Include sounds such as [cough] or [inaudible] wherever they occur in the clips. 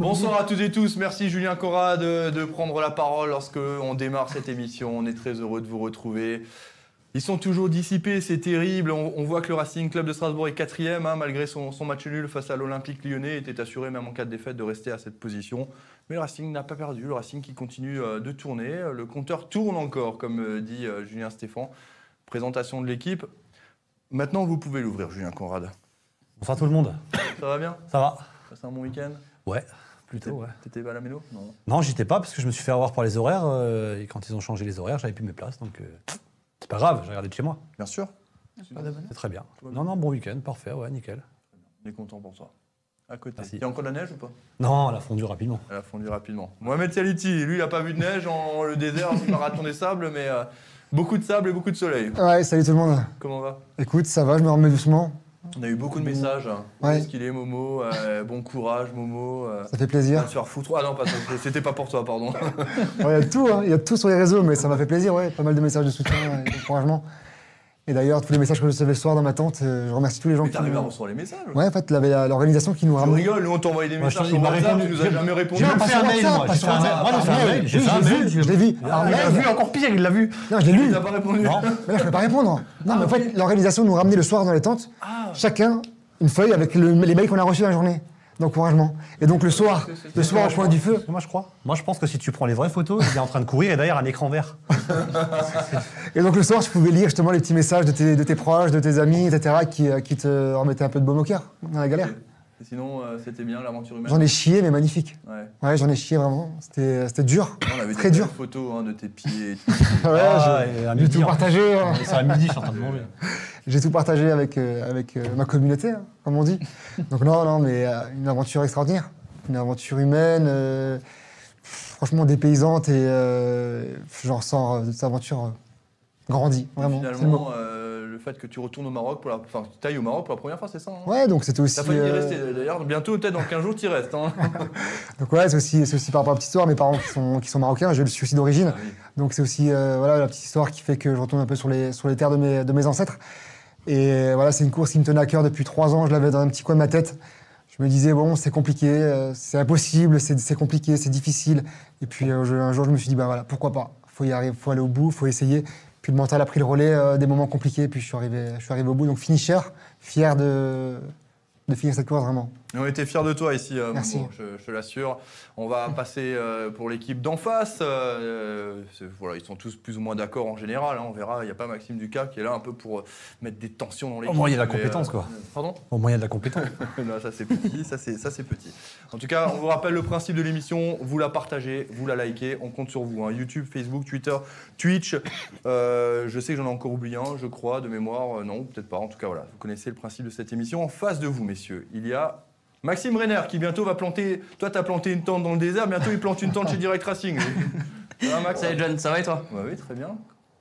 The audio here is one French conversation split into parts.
Bonsoir à toutes et tous. Merci Julien Cora de, de prendre la parole lorsque on démarre cette émission. On est très heureux de vous retrouver. Ils sont toujours dissipés, c'est terrible. On, on voit que le Racing Club de Strasbourg est quatrième, hein, malgré son, son match nul face à l'Olympique lyonnais. était assuré, même en cas de défaite, de rester à cette position. Mais le Racing n'a pas perdu. Le Racing qui continue euh, de tourner. Le compteur tourne encore, comme euh, dit euh, Julien Stéphan. Présentation de l'équipe. Maintenant, vous pouvez l'ouvrir, Julien Conrad. Bonsoir tout le monde. Ça va bien? Ça va Passé un bon week-end? Ouais, plutôt, ouais. T'étais à la mélo Non. Non, j'étais pas parce que je me suis fait avoir par les horaires. euh, et quand ils ont changé les horaires, j'avais plus mes places. Donc, euh, c'est pas grave, j'ai regardé de chez moi. Bien sûr. C'est très bien. Non, non, bon week-end, parfait, ouais, nickel. On est content pour toi. À côté. Merci. Il y a encore de la neige ou pas? Non, elle a fondu rapidement. Elle a fondu rapidement. Mohamed Saliti, lui, il n'a pas vu de neige en [laughs] le désert du marathon des sables, mais euh, beaucoup de sable et beaucoup de soleil. Ouais, salut tout le monde. Comment va? Écoute, ça va, je me remets doucement. On a eu beaucoup de messages. Ouais. est-ce qu'il est, Momo Euh, Bon courage, Momo. euh, Ça fait plaisir. faire foutre. Ah non, pas c'était pas pour toi, pardon. Il y a tout, hein, il y a tout sur les réseaux, mais ça m'a fait plaisir, ouais. Pas mal de messages de soutien et d'encouragement. Et d'ailleurs, tous les messages que je recevais le soir dans ma tente, euh, je remercie tous les gens Mais qui. t'arrives à recevoir les messages Ouais, en fait, il l'organisation qui nous Tu ramenait. rigoles, nous on t'a envoyé des je messages sur il WhatsApp, répondu. tu nous as jamais répondu. J'ai fait sur un mail, moi. pas J'ai sur fait un mail. Moi, j'ai Par fait un mail. mail. J'ai Oui, fait un je l'ai mail, vu, Je vu. Ah, il l'a vu, encore pire, il l'a vu. Non, je l'ai Il lu. t'a pas répondu Non, mais là, je peux pas répondre. Non, mais en fait, l'organisation nous ramenait le soir dans les tentes, Ah. chacun une feuille avec le- les mails qu'on a reçus dans la journée d'encouragement. Et donc le soir, le soir au coin du feu, Moi, je crois. Moi, je pense que si tu prends les vraies photos, il est en train de courir et derrière un écran vert. [laughs] Et donc le soir, je pouvais lire justement les petits messages de tes, de tes proches, de tes amis, etc., qui, euh, qui te remettaient un peu de baume au cœur dans la galère. Sinon, euh, c'était bien l'aventure humaine. J'en ai chié, mais magnifique. Ouais. Ouais, j'en ai chié vraiment. C'était c'était dur. On avait Très des dur. photos hein, de tes pieds. et tout. [laughs] Ouais, Ah, j'ai- tout en- partagé. hein. C'est à midi, je suis en train de manger. [laughs] J'ai tout partagé avec, euh, avec euh, ma communauté, hein, comme on dit. Donc non, non, mais euh, une aventure extraordinaire. Une aventure humaine, euh, franchement dépaysante et euh, j'en ressors euh, de cette aventure euh, grandi, vraiment. le. Finalement, euh, le fait que tu retournes au Maroc pour la, enfin, tu ailles au Maroc pour la première fois, c'est ça hein Ouais, donc c'était aussi. T'as failli y euh, rester d'ailleurs. Bientôt, peut-être dans 15 jours, tu y restes. Hein. [laughs] Donc ouais, c'est aussi, c'est aussi par rapport à la petite histoire. Mes parents qui sont, qui sont marocains, je le suis aussi d'origine. Ah oui. Donc c'est aussi euh, voilà, la petite histoire qui fait que je retourne un peu sur les, sur les terres de mes, de mes ancêtres. Et voilà, c'est une course qui me tenait à cœur depuis trois ans. Je l'avais dans un petit coin de ma tête. Je me disais, bon, c'est compliqué, euh, c'est impossible, c'est c'est compliqué, c'est difficile. Et puis euh, je- un jour, je me suis dit, bah voilà, pourquoi pas? Faut y arriver, faut aller au bout, faut essayer. Puis le mental a pris le relais euh, des moments compliqués. Puis je suis arrivé, je suis arrivé au bout. Donc finisher, fier de, de finir cette course vraiment. On était fiers de toi ici, euh, Merci. Je, je te l'assure. On va [laughs] passer euh, pour l'équipe d'en face. euh, c'est- voilà, ils sont tous plus ou moins d'accord en général. hein, on verra. Il n'y a pas Maxime Ducas qui est là un peu pour euh, mettre des tensions dans l'équipe. moins, il y a la mais, compétence, quoi. Pardon? Au moyen de la compétence. [laughs] Non, ça c'est petit, ça c'est ça c'est petit. En tout cas, on vous rappelle le principe de l'émission. Vous la partagez, vous la likez. On compte sur vous. hein. YouTube, Facebook, Twitter, Twitch. Euh, je sais que j'en ai encore oublié un, je crois, de mémoire. Euh, non, peut-être pas. En tout cas, voilà. Vous connaissez le principe de cette émission. En face de vous, messieurs, il y a Maxime Renner qui bientôt va planter. Toi, tu as planté une tente dans le désert. Bientôt, il plante une tente chez Direct Racing. [laughs] Ça va, Max Salut John, ça va et toi? Bah Oui, très bien.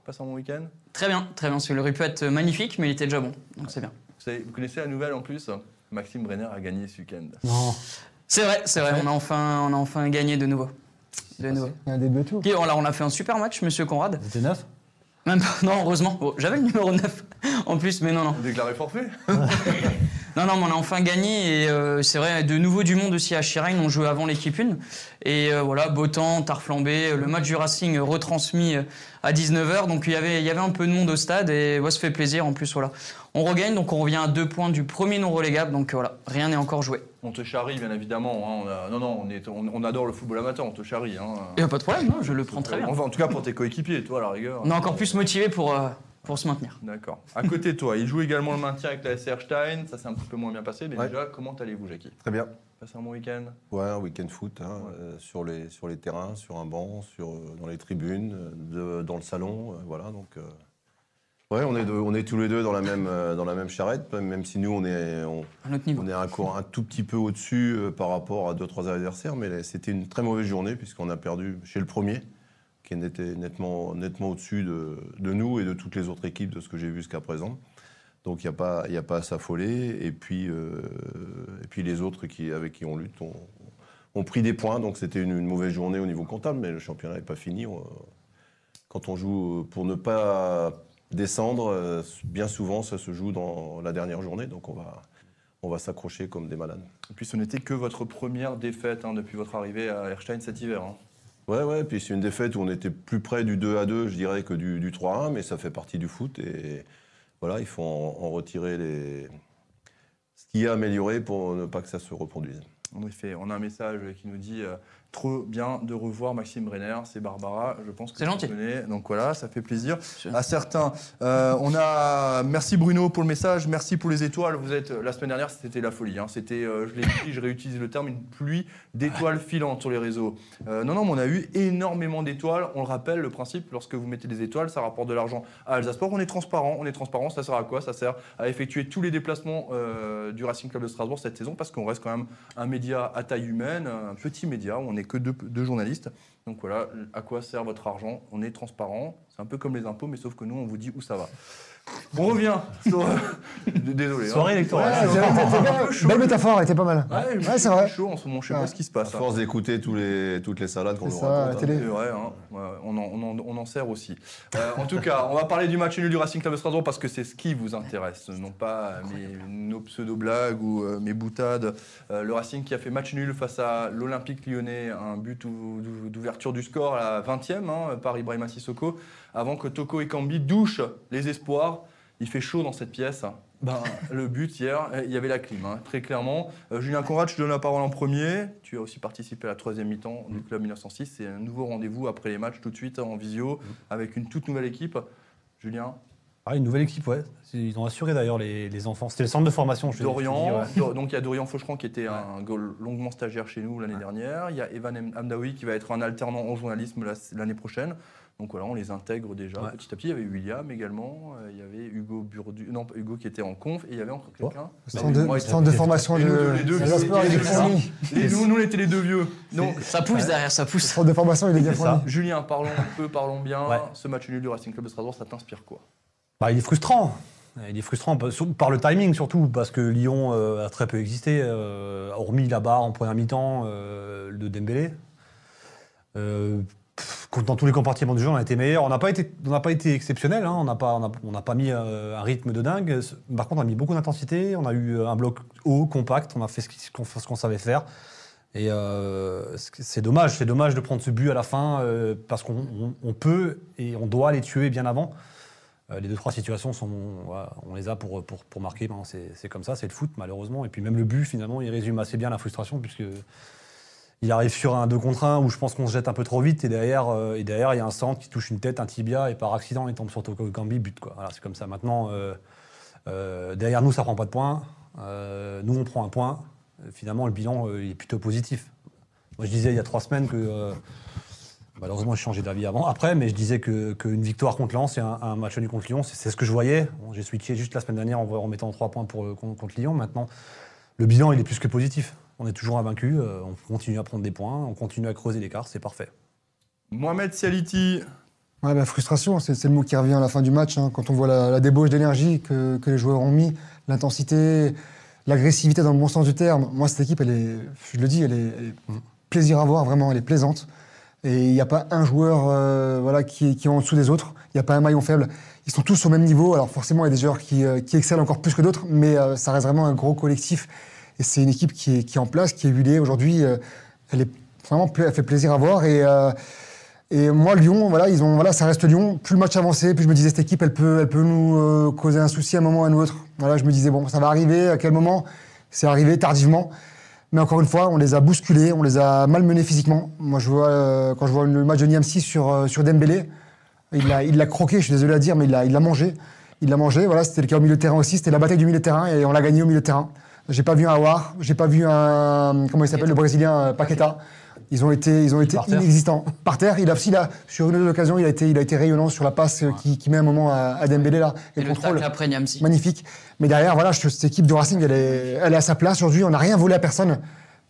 Passe un bon week-end. Très bien, très bien, parce aurait pu être magnifique, mais il était déjà bon, donc c'est bien. Vous, savez- vous connaissez la nouvelle en plus? Maxime Renner a gagné ce week-end. Non. C'est vrai, c'est vrai, on a enfin, on a enfin gagné de nouveau. De nouveau. Il y a un début tout. Alors on a fait un super match, monsieur Conrad. C'était neuf? Même pas, non, heureusement. Bon, J'avais le numéro 9 en plus, mais non, non. Déclaré forfait? [laughs] Non, non, mais on a enfin gagné et euh, c'est vrai, de nouveau du monde aussi à Chirain, on jouait avant l'équipe 1. Et euh, voilà, beau temps, tard flambé, le match du Racing retransmis euh, à 19h, donc il y avait, il y avait un peu de monde au stade et ouais, ça fait plaisir en plus, voilà. On regagne, donc on revient à deux points du premier non relégable, donc voilà, rien n'est encore joué. On te charrie, bien évidemment. hein. On a- Non, non, on, est... on, on adore le football amateur, on te charrie. hein. Il n'y a pas de problème, non, je le prends très bien. Enfin, en tout cas pour tes coéquipiers, toi, à la rigueur. On est encore plus motivé pour, euh, pour se maintenir. D'accord. À côté de toi, il joue également le maintien avec la SR Stein. Ça s'est un petit peu moins bien passé, mais Ouais. déjà, comment allez-vous, Jackie? Très bien. Passez un bon week-end? Ouais, un week-end foot, hein, euh, sur, les, sur les terrains, sur un banc, sur, euh, dans les tribunes, euh, de- dans le salon, euh, voilà. Donc, euh, ouais, on est, de- on est tous les deux dans la même, euh, dans la même charrette, même si nous, on est, on, niveau. on est encore un tout petit peu au-dessus euh, par rapport à deux, trois adversaires, mais c'était une très mauvaise journée puisqu'on a perdu chez le premier, qui était nettement, nettement au-dessus de, nous et de toutes les autres équipes de ce que j'ai vu jusqu'à présent. Donc il n'y a, pas- a pas à s'affoler. Et puis, euh, et puis les autres qui, avec qui on lutte ont, ont pris des points. Donc c'était une, mauvaise journée au niveau comptable, mais le championnat n'est pas fini. Quand on joue pour ne pas descendre, euh, bien souvent ça se joue dans la dernière journée. Donc on va, on va s'accrocher comme des malades. Et puis ce n'était que votre première défaite hein, depuis votre arrivée à Erstein cet hiver. hein. Ouais, ouais, puis c'est une défaite où on était plus près du 2 à 2, je dirais, que du, du 3 à 1, mais ça fait partie du foot. Et voilà, il faut en, en retirer les... ce qui est amélioré pour ne pas que ça se reproduise. En effet, on a un message qui nous dit euh, trop bien de revoir Maxime Brenner, c'est Barbara, je pense que C'est gentil. connais. Donc voilà, ça fait plaisir. À certains, euh, on a merci Bruno pour le message, merci pour les étoiles. Vous êtes la semaine dernière, c'était la folie. hein. C'était, euh, je l'ai dit, je réutilise le terme, une pluie d'étoiles filantes sur les réseaux. Euh, non, non, mais on a eu énormément d'étoiles. On le rappelle, le principe, lorsque vous mettez des étoiles, ça rapporte de l'argent à Alsasport. On est transparent, on est transparent. Ça sert à quoi? Ça sert à effectuer tous les déplacements euh, du Racing Club de Strasbourg cette saison, parce qu'on reste quand même un média à taille humaine, un petit média où on que deux, deux journalistes. Donc voilà, à quoi sert votre argent? On est transparent. C'est un peu comme les impôts, mais sauf que nous, on vous dit où ça va. On revient [laughs] sur. Désolé. hein. Soirée électorale. Ouais, c'est bien. chaud. [laughs] Belle métaphore, elle était pas mal. Ouais, Ouais, c'est vrai. chaud en ce moment, je sais pas Ouais. ce qui se À passe. hein. force d'écouter tous les, toutes les salades qu'on nous C'est ça, la raconte. hein. télé. C'est vrai, hein. Ouais, on, en, on en- on en sert aussi. Euh, en tout cas, on va parler du match nul du Racing Club de Strasbourg parce que c'est ce qui vous intéresse, non pas mes, nos pseudo-blagues ou euh, mes boutades. Euh, le Racing qui a fait match nul face à l'Olympique lyonnais, un but ou- d'ou- d'ouverture du score à la 20e hein, par Ibrahima Sissoko, avant que Toko Ekambi douche les espoirs. Il fait chaud dans cette pièce. Ben, [laughs] le but hier, il y avait la clim, hein, très clairement. Euh, Julien Conrad, je te donne la parole en premier. Tu as aussi participé à la troisième mi-temps du club 1906. C'est un nouveau rendez-vous après les matchs tout de suite en visio avec une toute nouvelle équipe. Julien, Ah, une nouvelle équipe, ouais. Ils ont assuré d'ailleurs les, les enfants. C'était le centre de formation. je dis, Dorian. ouais. Do- Donc il y a Dorian Faucheran qui était un goal- longuement stagiaire chez nous l'année dernière. Il y a Evan Am- Amdaoui qui va être un alternant en journalisme la- l'année prochaine. Donc voilà, on les intègre déjà Ouais. petit à petit. Il y avait William également. euh, Il y avait Hugo Burdu, non pas Hugo qui était en conf. Et il y avait encore quelqu'un. Centre de, Moi, centre de formation Et de. les deux, nous, nous, on était les deux vieux. Non, Ça pousse derrière, ça pousse. Centre de formation, il est bien. Julien, parlons un peu, parlons bien. Ouais. Ce match nul du Racing Club de Strasbourg, ça t'inspire quoi? Bah, il est frustrant. Il est frustrant par le timing surtout, parce que Lyon euh, a très peu existé, euh, hormis la barre en première mi-temps euh, de Dembélé. Euh, dans tous les compartiments du jeu, on a été meilleur. On n'a pas été, on n'a pas été exceptionnel. hein. On n'a pas, on a- on n'a pas mis euh, un rythme de dingue. Par contre, on a mis beaucoup d'intensité. On a eu euh, un bloc haut, compact. On a fait ce qu'on savait faire. Et euh, c'est dommage, c'est dommage de prendre ce but à la fin parce qu'on on- on peut et on doit les tuer bien avant. Les deux trois situations sont, on les a pour pour, pour marquer. C'est comme ça, c'est le foot malheureusement. Et puis même le but finalement, il résume assez bien la frustration puisque il arrive sur un 2 contre 1 où je pense qu'on se jette un peu trop vite et derrière euh, et derrière il y a un centre qui touche une tête, un tibia et par accident il tombe sur Toko Kambi but quoi. C'est comme ça. Maintenant euh, euh, derrière nous ça prend pas de points. Nous on prend un point. Finalement le bilan il est plutôt positif. Moi je disais il y a trois semaines que Malheureusement, j'ai changé d'avis avant. Après, mais je disais que- qu'une victoire contre Lens et un, match nul contre Lyon, c'est ce que je voyais. J'ai switché juste la semaine dernière en, en mettant trois points pour, contre Lyon. Maintenant, le bilan, il est plus que positif. On est toujours invaincu, euh, on continue à prendre des points, on continue à creuser l'écart, c'est parfait. Mohamed Sialiti, Ouais, bah, frustration, c'est le mot qui revient à la fin du match. hein, quand on voit la, la débauche d'énergie que, que les joueurs ont mis, l'intensité, l'agressivité dans le bon sens du terme. Moi, cette équipe, elle est, je le dis, elle est, elle est plaisir à voir, vraiment, elle est plaisante. Et il n'y a pas un joueur euh, voilà, qui, est- qui est en dessous des autres. Il n'y a pas un maillon faible. Ils sont tous au même niveau. Alors forcément, il y a des joueurs qui, euh, qui excellent encore plus que d'autres, mais euh, ça reste vraiment un gros collectif. Et c'est une équipe qui est, en place, qui est huilée. Aujourd'hui, euh, elle fait plaisir à voir. Et, euh, moi, Lyon, voilà, ça reste Lyon. Plus le match avançait, plus je me disais cette équipe, elle peut, nous euh, causer un souci à un moment ou à un autre. Voilà, je me disais bon, ça va arriver. À quel moment? C'est arrivé tardivement. Mais encore une fois, on les a bousculés, on les a malmenés physiquement. Moi, quand je vois le match de Niamsi sur sur Dembélé, il l'a, croqué. Je suis désolé à dire, mais il l'a, il l'a mangé. Il l'a mangé. Voilà, c'était le cas au milieu de terrain aussi. C'était la bataille du milieu de terrain et on l'a gagné au milieu de terrain. J'ai pas vu un Awar, j'ai pas vu un comment il s'appelle le Brésilien euh, Paqueta. Ils ont été, ils ont été Par terre. inexistants. Par terre, il a, si, là, sur une autre occasion, il a été, il a été rayonnant sur la passe euh, qui, qui met un moment à, à Dembélé là. Et le contrôle tacle après Niamsi. magnifique. Mais derrière, voilà, je- cette équipe de Racing, elle est, elle est à sa place aujourd'hui. On n'a rien volé à personne.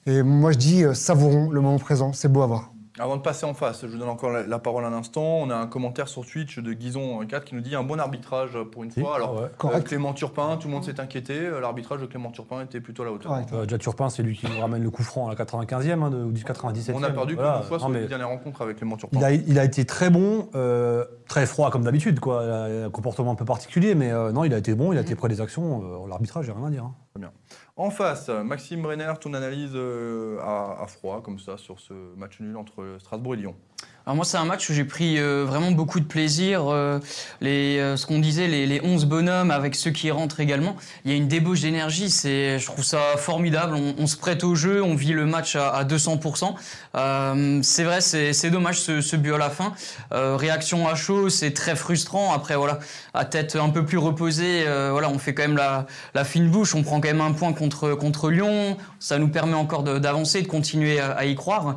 Et moi, je dis, euh, savourons le moment présent. C'est beau à voir. Avant de passer en face, je vous donne encore la, la parole un instant. On a un commentaire sur Twitch de Guison4 qui nous dit un bon arbitrage pour une fois. Alors, ouais. euh. Clément Turpin, tout le monde s'est inquiété. Euh, L'arbitrage de Clément Turpin était plutôt à la hauteur. Euh, déjà Turpin, c'est lui qui nous ramène le coup franc à la 95e hein, de, ou 97e. On a perdu Voilà. plusieurs fois Non, sur les dernières rencontres avec Clément Turpin. il, a, il a été très bon, euh, très froid comme d'habitude, quoi. Il a un comportement un peu particulier, mais non, il a été bon, il a été près des actions. L'arbitrage, j'ai rien à dire. hein. Très bien. En face, Maxime Brenner, ton analyse euh, à, à froid, comme ça, sur ce match nul entre Strasbourg et Lyon Moi, c'est un match où j'ai pris euh, vraiment beaucoup de plaisir. euh, les, euh, ce qu'on disait, les, les 11 bonhommes avec ceux qui rentrent également. Il y a une débauche d'énergie. C'est, je trouve ça formidable. On, se prête au jeu, on vit le match à, à 200%. Euh, c'est vrai, c'est, dommage ce, but à la fin. Réaction à chaud, c'est très frustrant. Après, voilà, à tête un peu plus reposée, voilà, on fait quand même la, fine bouche. On prend quand même un point contre, Lyon. Ça nous permet encore de- d'avancer, de continuer à, y croire.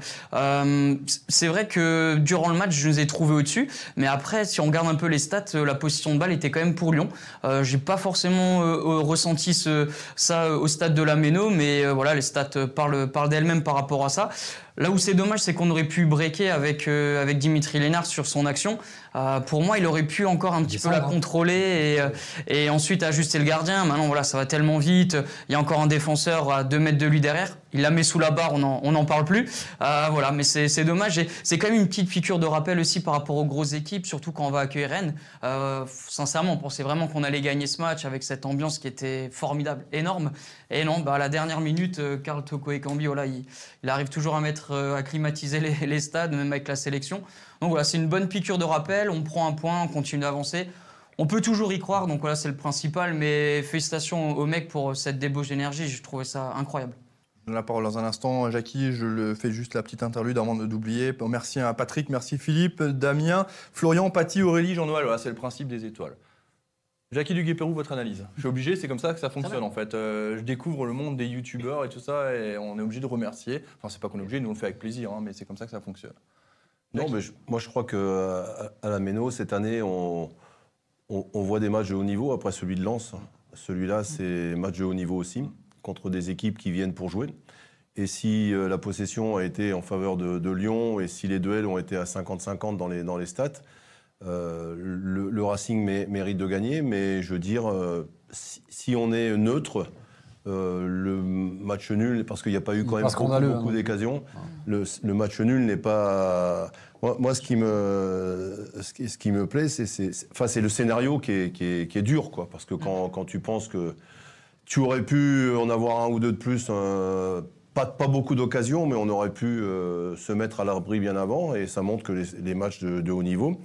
C'est vrai que durant le match, je nous ai trouvés au-dessus. Mais après, si on regarde un peu les stats, euh, la position de balle était quand même pour Lyon. Euh, J'ai pas forcément euh, euh, ressenti ça au stade de la Méno, mais voilà, les stats parlent d'elles-mêmes par rapport à ça. Là où c'est dommage, c'est qu'on aurait pu breaker avec, euh, avec Dimitri Lénard sur son action. Euh, pour moi, il aurait pu encore un petit peu la hein. contrôler et, euh, et ensuite ajuster le gardien. Maintenant, voilà, ça va tellement vite. Il y a encore un défenseur à 2 mètres de lui derrière. Il la met sous la barre, on n'en on en parle plus. Euh, voilà, mais c'est dommage. Et C'est quand même une petite piqûre de rappel aussi par rapport aux grosses équipes, surtout quand on va accueillir Rennes. Sincèrement, on pensait vraiment qu'on allait gagner ce match avec cette ambiance qui était formidable, énorme. Et non, bah, à la dernière minute, Karl Toko Ekambi, voilà, il, il arrive toujours à mettre, euh, à climatiser les, stades, même avec la sélection. Donc voilà, c'est une bonne piqûre de rappel. On prend un point, on continue d'avancer. On peut toujours y croire, donc voilà, c'est le principal. Mais félicitations aux mecs pour cette débauche d'énergie. Je trouvais ça incroyable. Je donne la parole dans un instant. Jackie, je le fais juste la petite interlude avant d'oublier. Merci à Patrick, merci Philippe, Damien, Florian, Paty, Aurélie, Jean-Noël. Voilà, c'est le principe des étoiles. Jackie Duguay-Pérou, votre analyse Je suis obligé, c'est comme ça que ça fonctionne en fait. Euh, je découvre le monde des youtubeurs et tout ça et on est obligé de remercier. Enfin, c'est pas qu'on est obligé, nous on le fait avec plaisir, hein, mais c'est comme ça que ça fonctionne. Non, mais je- moi je crois que à, la Méno, cette année, on, on, on voit des matchs de haut niveau après celui de Lens. Celui-là, c'est match de haut niveau aussi, contre des équipes qui viennent pour jouer. Et si euh, la possession a été en faveur de, de Lyon et si les duels ont été à 50-50 dans les, dans les stats, euh, le, le Racing mé- mérite de gagner. Mais je veux dire, euh, si, si on est neutre, euh, le match nul, parce qu'il n'y a pas eu quand même beaucoup, scandaleux, beaucoup hein. d'occasions, le, le match nul n'est pas. Moi, moi, ce qui me, ce qui, ce qui me plaît, c'est, enfin, le scénario qui est, qui est, qui est dur, quoi. Parce que quand, quand tu penses que tu aurais pu en avoir un ou deux de plus, pas, pas beaucoup d'occasions, mais on aurait pu se mettre à l'abri bien avant, et ça montre que les, les matchs de, de haut niveau,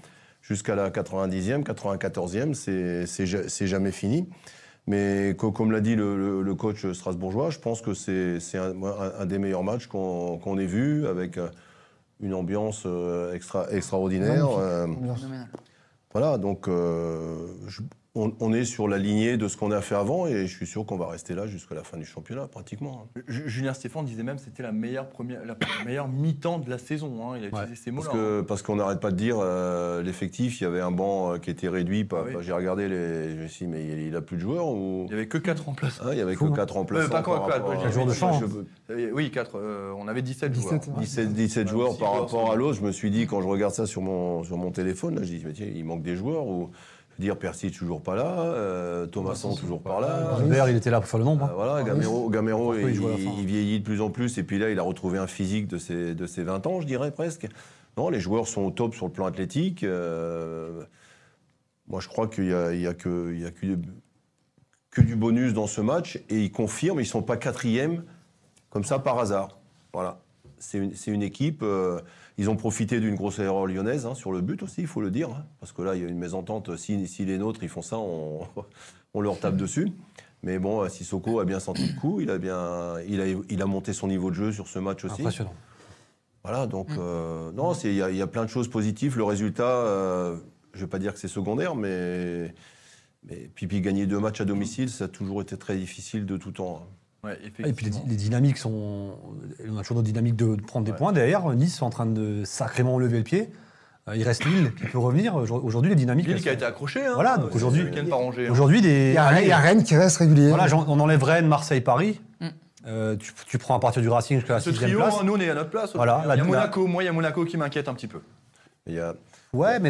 jusqu'à la 90e, 94e, c'est, c'est, ja- c'est jamais fini. Mais co- comme l'a dit le, le- le coach strasbourgeois, je pense que c'est, un, des meilleurs matchs qu'on, ait vu, avec euh, une ambiance euh, extra, extraordinaire. Euh, voilà, donc euh, je- on, on est sur la lignée de ce qu'on a fait avant et je suis sûr qu'on va rester là jusqu'à la fin du championnat, pratiquement. hein. Ju- Julien Stéphane disait même que c'était la meilleure, première, la meilleure mi-temps de la saison. hein. Il a Ouais. utilisé ces Parce mots-là. que parce qu'on n'arrête pas de dire euh, l'effectif, il y avait un banc euh, qui était réduit. Pas, Ah oui. pas- J'ai regardé les, je me suis dit, mais il, il a plus de joueurs ou? Il n'y avait que 4 remplaçants. Hein, il y avait Fou, que hein. 4 remplaçants. Euh, pas j'ai- Jour de champ. Je- Oui, 4. on avait 17 joueurs. 17, ouais. 17, 17 Ouais, joueurs par joueurs rapport à l'autre. Je me suis dit, quand je regarde ça sur mon, sur mon téléphone, là, je dis, mais tiens, il manque des joueurs. Ou, dire, Percy toujours pas là, euh, Thomasson toujours pas là. Gilbert, il était là pour faire le nombre. Euh, hein. voilà, Gamero, Gamero Parfois, il vieillit de plus en plus, et puis là, il a retrouvé un physique de ses, de ses 20 ans, je dirais presque. Non, les joueurs sont au top sur le plan athlétique. euh, moi, je crois qu'il n'y a, il y a, que, il y a que, que du bonus dans ce match, et ils confirment, ils ne sont pas quatrième comme ça par hasard. Voilà. C'est une, c'est une équipe. Ils ont profité d'une grosse erreur lyonnaise hein, sur le but aussi, il faut le dire. hein, parce que là, il y a une mésentente. Si, si les nôtres, ils font ça, on, [laughs] on leur tape dessus. Mais bon, euh, Sissoko a bien senti le coup. Il a, bien, il, a, il a monté son niveau de jeu sur ce match aussi. Impressionnant. Voilà, donc, euh, non, il y, y a plein de choses positives. Le résultat, euh, je ne vais pas dire que c'est secondaire, mais, mais puis gagner deux matchs à domicile, ça a toujours été très difficile de tout temps. Ouais, Et puis les, dynamiques sont. On a toujours nos dynamiques de, de prendre des Ouais. points. Derrière, Nice est en train de sacrément lever le pied. Euh, Il reste Lille qui peut revenir. Aujourd'hui, les dynamiques. Lille qui a sont- été accroché. Hein, Voilà, donc aujourd'hui- hein. Aujourd'hui, Il des. y, a, il y a Rennes qui reste régulier. Voilà, on enlève Rennes, Marseille, Paris. Mm. Euh, tu, tu prends à partir du Racing jusqu'à la Ce sixième trio, place. hein, nous on est à notre place. Voilà, il y a Monaco, moi il y a Monaco qui m'inquiète un petit peu. Il y a, Ouais, mais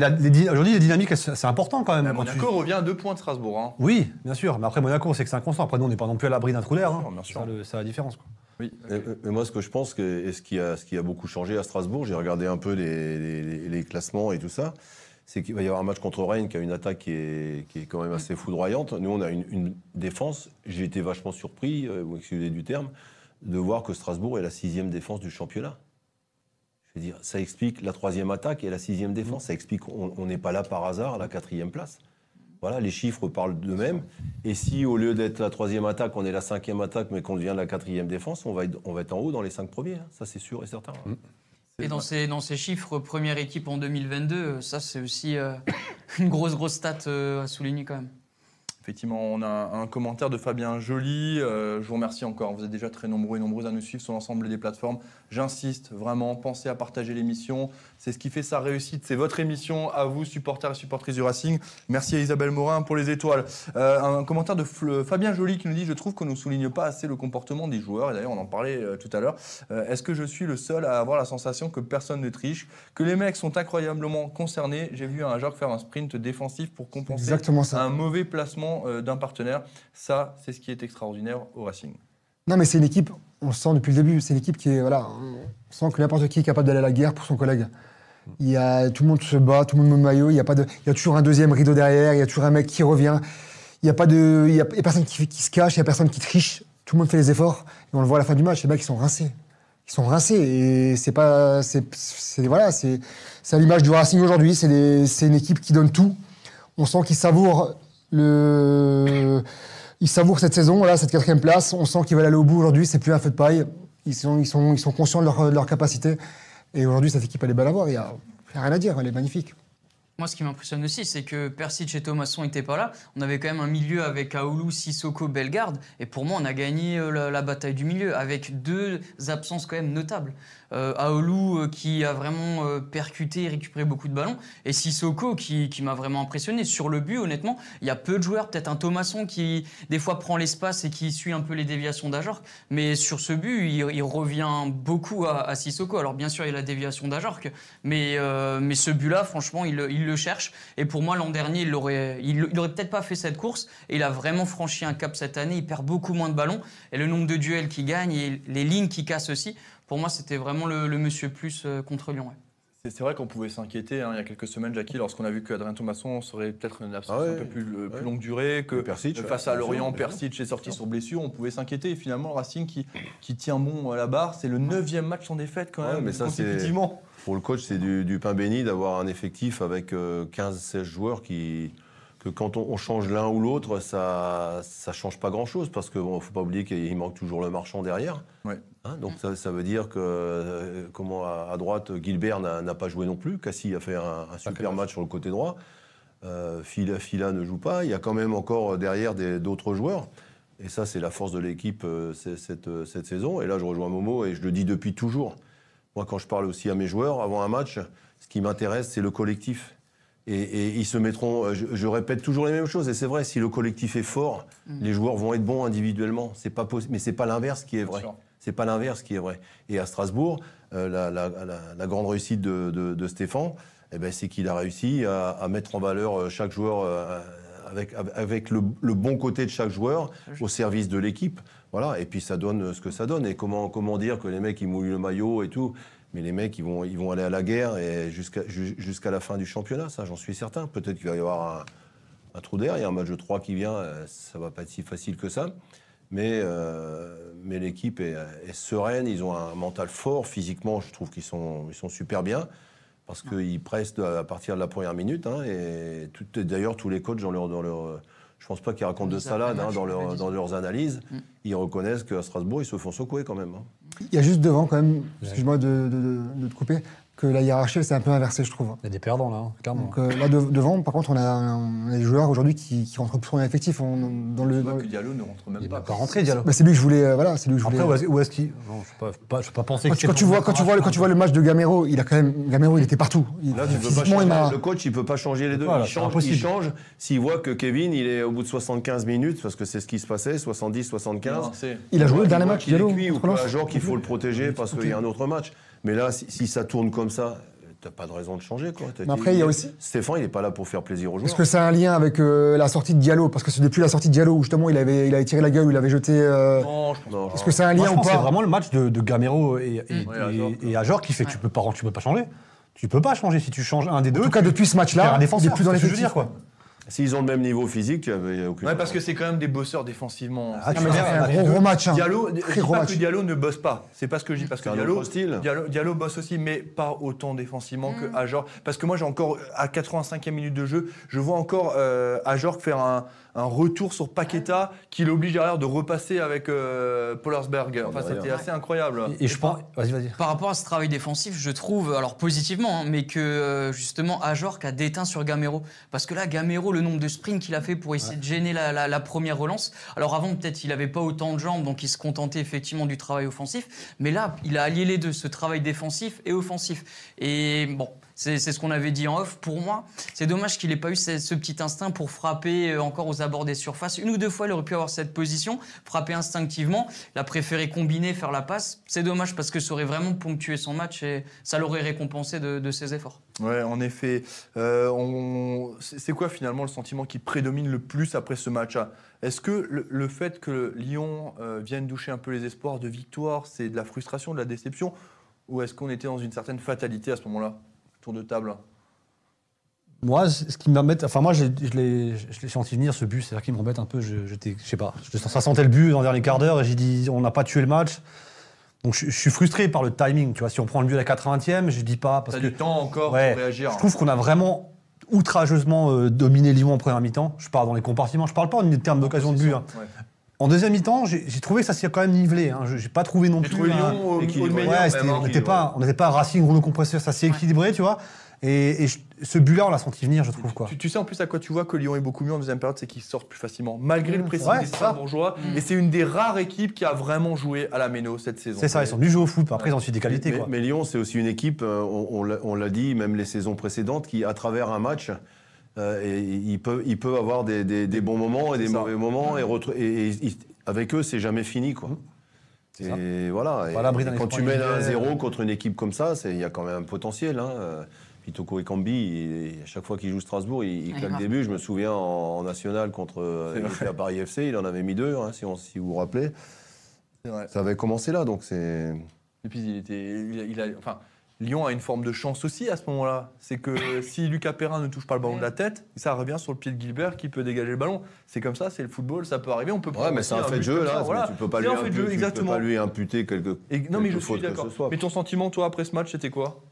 aujourd'hui, les dynamiques, c'est important quand même. Quand Monaco tu- revient à deux points de Strasbourg. hein. Oui, bien sûr. Mais après, Monaco, c'est que c'est inconstant. Après, nous, on n'est pas non plus à l'abri d'un trou d'air. hein. C'est la différence. quoi. Oui. Mais, mais moi, ce que je pense, que, et ce qui, a, ce qui a beaucoup changé à Strasbourg, j'ai regardé un peu les, les- les- les classements et tout ça, c'est qu'il va y avoir un match contre Rennes qui a une attaque qui est, qui est quand même assez foudroyante. Nous, on a une, une défense. J'ai été vachement surpris, euh, vous excusez du terme, de voir que Strasbourg est la sixième défense du championnat. Je veux dire, ça explique la troisième attaque et la sixième défense. Ça explique qu'on n'est pas là par hasard à la quatrième place. Voilà, les chiffres parlent d'eux-mêmes. Et si au lieu d'être la troisième attaque, on est la cinquième attaque, mais qu'on devient la quatrième défense, on va être, on va être en haut dans les cinq premiers. hein. Ça, c'est sûr et certain. Et dans ces, dans ces chiffres, première équipe en 2022, euh, ça c'est aussi euh, [coughs] une grosse, grosse stat euh, à souligner quand même. Effectivement, on a un commentaire de Fabien Joly. Euh, je vous remercie encore. Vous êtes déjà très nombreux et nombreuses à nous suivre sur l'ensemble des plateformes. J'insiste vraiment, pensez à partager l'émission. C'est ce qui fait sa réussite. C'est votre émission à vous, supporters et supportrices du Racing. Merci à Isabelle Morin pour les étoiles. Euh, un commentaire de Fabien Joly qui nous dit Je trouve qu'on ne souligne pas assez le comportement des joueurs. Et d'ailleurs, on en parlait euh, tout à l'heure. Est-ce que je suis le seul à avoir la sensation que personne ne triche Que les mecs sont incroyablement concernés? J'ai vu un Jacques faire un sprint défensif pour compenser Exactement ça. un mauvais placement euh, d'un partenaire. Ça, c'est ce qui est extraordinaire au Racing. Non, mais c'est une équipe, on le sent depuis le début, c'est une équipe qui est. Voilà, on sent que n'importe qui est capable d'aller à la guerre pour son collègue. Il y a, tout le monde se bat, tout le monde met le maillot, il y, a pas de, il y a toujours un deuxième rideau derrière, il y a toujours un mec qui revient. Il n'y a, a, personne qui, se cache, il n'y a personne qui triche. Tout le monde fait les efforts. Et on le voit à la fin du match, les mecs, ils sont rincés. Ils sont rincés. Et c'est pas. C'est, voilà, c'est, à l'image du Racing aujourd'hui. C'est une équipe qui donne tout. On sent qu'ils savourent le. Ils savourent cette saison, cette quatrième place. On sent qu'ils veulent aller au bout aujourd'hui. C'est plus un feu de paille. Ils sont, conscients de leur, capacité. Et aujourd'hui, cette équipe, elle est belle à voir. Il n'y a rien à dire. Elle est magnifique. Moi, ce qui m'impressionne aussi, c'est que Persic et Thomasson n'étaient pas là. On avait quand même un milieu avec Aoulou, Sissoko, Bellegarde. Et pour moi, on a gagné euh, la, la bataille du milieu avec deux absences quand même notables. Euh, Aoulou euh, qui a vraiment euh, percuté et récupéré beaucoup de ballons. Et Sissoko qui, m'a vraiment impressionné. Sur le but, honnêtement, il y a peu de joueurs. Peut-être un Thomasson qui, des fois, prend l'espace et qui suit un peu les déviations d'Ajorc. Mais sur ce but, il, revient beaucoup à, Sissoko. Alors, bien sûr, il y a la déviation d'Ajorc. Mais, euh, mais ce but-là, franchement, il, le- cherche. Et pour moi, l'an dernier, il aurait, il, peut-être pas fait cette course. Et il a vraiment franchi un cap cette année. Il perd beaucoup moins de ballons. Et le nombre de duels qu'il gagne et les lignes qu'il casse aussi, pour moi, c'était vraiment le, le monsieur plus euh, contre Lyon. ouais. C'est vrai qu'on pouvait s'inquiéter hein, il y a quelques semaines, Jackie, lorsqu'on a vu qu'Adrien Thomasson serait peut-être une absence Ah ouais, un peu plus, euh, plus longue durée, que Persic, euh, face à Lorient. Persic est sorti sur blessure, on pouvait s'inquiéter. Et finalement, le Racing qui, qui tient bon à la barre, c'est le neuvième match sans défaite quand Ouais, même, mais ça, c'est- consécutivement. Pour le coach, c'est du, du pain béni d'avoir un effectif avec euh, 15-16 joueurs qui, que quand on, on change l'un ou l'autre, ça ne change pas grand-chose parce qu'il ne faut pas oublier qu'il manque toujours le marchand derrière. Ouais. Hein, donc ça, ça veut dire que euh, comment à, à droite, Gilbert n'a pas joué non plus. Cassie a fait un, un super match sur le côté droit. Euh, Fila, Fila ne joue pas. Il y a quand même encore derrière des- d'autres joueurs. Et ça, c'est la force de l'équipe euh, cette, euh, cette saison. Et là, je rejoins Momo et je le dis depuis toujours. Moi, quand je parle aussi à mes joueurs avant un match, ce qui m'intéresse, c'est le collectif. Et, et ils se mettront. euh, Je, je répète toujours les mêmes choses. Et c'est vrai, si le collectif est fort, les joueurs vont être bons individuellement. C'est pas possi- mais c'est pas l'inverse qui est vrai. sûr. C'est pas l'inverse qui est vrai. Et à Strasbourg, euh, la, la- la- la grande réussite de, de- de Stéphane, eh ben, c'est qu'il a réussi à, à mettre en valeur euh, chaque joueur euh, avec, avec le, le bon côté de chaque joueur au service de l'équipe. Voilà. Et puis ça donne ce que ça donne. Et comment, comment dire que les mecs ils mouillent le maillot et tout mais les mecs, ils vont, ils vont aller à la guerre et jusqu'à ju- jusqu'à la fin du championnat, ça, j'en suis certain. Peut-être qu'il va y avoir un, un trou d'air, il y a un match de 3 qui vient, ça va pas être si facile que ça. Mais, euh, mais l'équipe est, est sereine, ils ont un mental fort. Physiquement, je trouve qu'ils sont, ils sont super bien. Parce qu'ils pressent à partir de la première minute. hein, et tout- d'ailleurs, tous les coachs, dans leur, dans leur, je pense pas qu'ils racontent de salade hein, dans, leur- dans leurs analyses. Mm. Ils reconnaissent qu'à Strasbourg, ils se font secouer quand même. hein. Il y a juste devant, quand même, excuse-moi de, de- de- de te couper, que la hiérarchie, s'est un peu inversée, je trouve. Il y a des perdants là, hein, clairement. Donc euh, là, de- devant, par contre, on a, on a des joueurs aujourd'hui qui, qui rentrent plus en effectif. On- dans le, dans que Diallo ne rentre il même n'est pas. pas rentré, Diallo. Bah, c'est lui que je voulais. euh, voilà, c'est lui que je voulais. Après, où est-ce où est-ce qu'il. Non, je ne peux pas, je peux pas penser quand, que tu, quand tu vois, quand tu vois, le- quand tu vois le match de Gamero, il a quand même, Gamero, il était partout. Il, Là, tu peux pas il changer. m'a. Le coach, il peut pas changer les deux. Voilà, il, change, impossible. il change s'il voit que Kevin, il est au bout de 75 minutes, parce que c'est ce qui se passait, 70, 75. Non, c'est- Il a joué le Il dernier match, qu'il est Diallo. cuit ou pas, genre qu'il faut le protéger parce qu'il y a un autre match. Mais là, si, si ça tourne comme ça, t'as pas de raison de changer. Quoi. Mais après, il y a aussi- Stéphane, il n'est pas là pour faire plaisir aux joueurs. Est-ce que c'est un lien avec euh, la sortie de Diallo? Parce que c'est depuis la sortie de Diallo où justement il avait, il avait tiré la gueule, où il avait jeté. euh, Non, je pense Non, pas. Est-ce que c'est un Moi, lien ou que c'est pas vraiment le match de, de Gamero et, et, Ouais, Ajorc. et, et Ajorc qui fait que tu peux pas, tu peux pas changer. Tu peux pas changer si tu changes un des deux. En tout cas, depuis ce match-là, il est plus dans que je veux dire, quoi. S'ils ont le même niveau physique, il n'y a aucune. Ouais, parce que c'est quand même des bosseurs défensivement. Ah, tu c'est un gros, gros match. hein. Diallo, dis pas match. que Diallo ne bosse pas. C'est pas ce que je dis parce que Diallo. Diallo, Diallo bosse aussi, mais pas autant défensivement que Ajor. Parce que moi, j'ai encore à 85e minute de jeu, je vois encore euh, Ajor faire un, un retour sur Paqueta qui l'oblige derrière de repasser avec euh, Pollersberg. Enfin, derrière. c'était assez incroyable. Et, et je pense. Vas-y, vas-y. Par rapport à ce travail défensif, je trouve, alors positivement, hein, mais que euh, justement Ajorc a déteint sur Gamero. Parce que là, Gamero, le nombre de sprints qu'il a fait pour essayer de gêner la, la- la première relance. Alors avant, peut-être il n'avait pas autant de jambes, donc il se contentait effectivement du travail offensif. Mais là, il a allié les deux, ce travail défensif et offensif. Et bon. C'est ce qu'on avait dit en off. Pour moi, c'est dommage qu'il n'ait pas eu ce, petit instinct pour frapper euh, encore aux abords des surfaces. Une ou deux fois, il aurait pu avoir cette position, frapper instinctivement. Il a préféré combiner, faire la passe. C'est dommage parce que ça aurait vraiment ponctué son match et ça l'aurait récompensé de, ses efforts. Ouais, en effet. Euh, on- C'est quoi finalement le sentiment qui prédomine le plus après ce match Est-ce que le, le fait que Lyon euh, vienne doucher un peu les espoirs de victoire, c'est de la frustration, de la déception? Ou est-ce qu'on était dans une certaine fatalité à ce moment-là? Tour de table. Moi, ce qui m'embête, enfin moi, je l'ai je l'ai senti venir ce but, c'est ça qui m'embête un peu. Je, j'étais- je sais pas, je- ça sentait le but dans le dernier quart d'heure et j'ai dit, on n'a pas tué le match. Donc je, je suis frustré par le timing. Tu vois, si on prend le but à la 80e, je dis pas parce T'as que du temps encore Ouais, pour réagir. je trouve qu'on a vraiment outrageusement euh, dominé Lyon en première mi-temps. Je parle dans les compartiments, je parle pas en termes d'occasion de but. hein. Ouais. En deuxième mi-temps, j'ai trouvé que ça s'est quand même nivelé. Hein. Je- J'ai pas trouvé non plus. trouvé un- Lyon équilibré. Ouais, même, hein. on n'était pas, on n'était pas Racing rouleau compresseur, ça s'est équilibré, tu vois. Et, et je- ce but-là, on l'a senti venir, je trouve quoi. Tu, tu sais en plus à quoi tu vois que Lyon est beaucoup mieux en deuxième période, c'est qu'ils sortent plus facilement, malgré le pressing Ouais, des c'est ça. Strasbourgeois. Et c'est une des rares équipes qui a vraiment joué à la Méno cette saison. C'est ça, ils sont venus jouer au foot. Après, ils ont aussi des qualités, mais, quoi. mais Lyon, c'est aussi une équipe, euh, on, on l'a- on l'a dit, même les saisons précédentes, qui, à travers un match, euh, et, il, peut, il peut avoir des, des- des bons moments et des ça. mauvais moments, et, et- et avec eux, c'est jamais fini. Quoi. C'est ça. Et voilà. Et- et quand tu mènes individuel. 1-0 contre une équipe comme ça, il y a quand même un potentiel. Hein. Euh, Pitoko Ekambi, il- à chaque fois qu'il joue Strasbourg, il, il claque des buts. Je me souviens en, en national contre euh, à Paris FC, il en avait mis deux, hein, si, on- si vous vous rappelez. Vrai. Ça avait commencé là, donc c'est. Et puis il était, il a, il a- enfin, Lyon a une forme de chance aussi à ce moment-là. C'est que [laughs] si Lucas Perrin ne touche pas le ballon de la tête, ça revient sur le pied de Gilbert qui peut dégager le ballon. C'est comme ça, c'est le football, ça peut arriver. On peut Ouais, prendre mais c'est un fait de jeu là. voilà. Tu peux pas C'est lui un fait de imputer, jeu, tu peux pas lui imputer quelque. Et, non mais je suis d'accord. Mais ton sentiment toi après ce match, c'était quoi?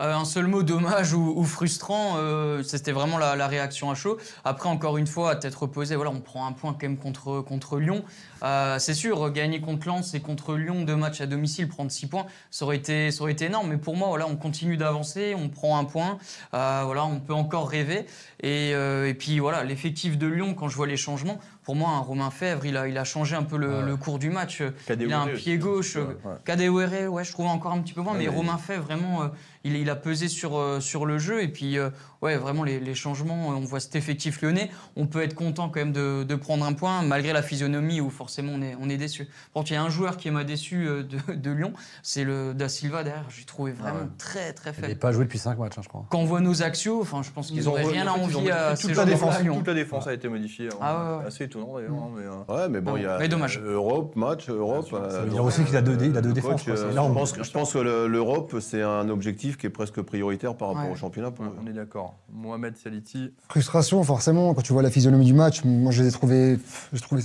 Euh, un seul mot, dommage ou, ou frustrant, euh, c'était vraiment la, la réaction à chaud. Après, encore une fois, à tête reposée, voilà, on prend un point quand même contre, contre Lyon. Euh, c'est sûr, gagner contre Lens et contre Lyon, deux matchs à domicile, prendre six points, ça aurait été, ça aurait été énorme. Mais pour moi, voilà, on continue d'avancer, on prend un point, voilà, on peut encore rêver. Et, et puis voilà, l'effectif de Lyon, quand je vois les changements, pour moi, un Romain Fèvre, il a, il a changé un peu le, Ouais. le cours du match. Il a un pied gauche. Kadewere, ouais, je trouve encore un petit peu moins, Ouais, mais Romain fait vraiment, il, il a pesé sur, euh, sur le jeu. Et puis, euh, ouais, vraiment, les, les changements, on voit cet effectif lyonnais. On peut être content quand même de, de prendre un point, malgré la physionomie où forcément on est, on est déçu. Par contre, il y a un joueur qui m'a déçu euh, de, [laughs] de Lyon, c'est le Da Silva derrière. J'ai trouvé vraiment ouais. très, très Il n'avait faible. pas joué depuis 5 matchs, hein, je crois. Quand on voit nos axios, enfin, je pense qu'ils n'auraient rien à en fait, ils ont envier à ces toute la joueurs défense. à Lyon. Toute la défense a été modifiée. Ah ouais, ouais. Assez étonnant d'ailleurs. hein, mais, euh, Ouais, mais bon, il y a Mais dommage. Europe, match, Europe. ça veut dire aussi qu'il a deux, il a deux le défenses. je pense, que- je pense que le- l'Europe, c'est un objectif qui est presque prioritaire par rapport Ouais. au championnat. Pour ouais, eux. on est d'accord. Mohamed Saliti. Frustration, forcément, quand tu vois la physionomie du match. Moi, je les ai trouvés. Trouvé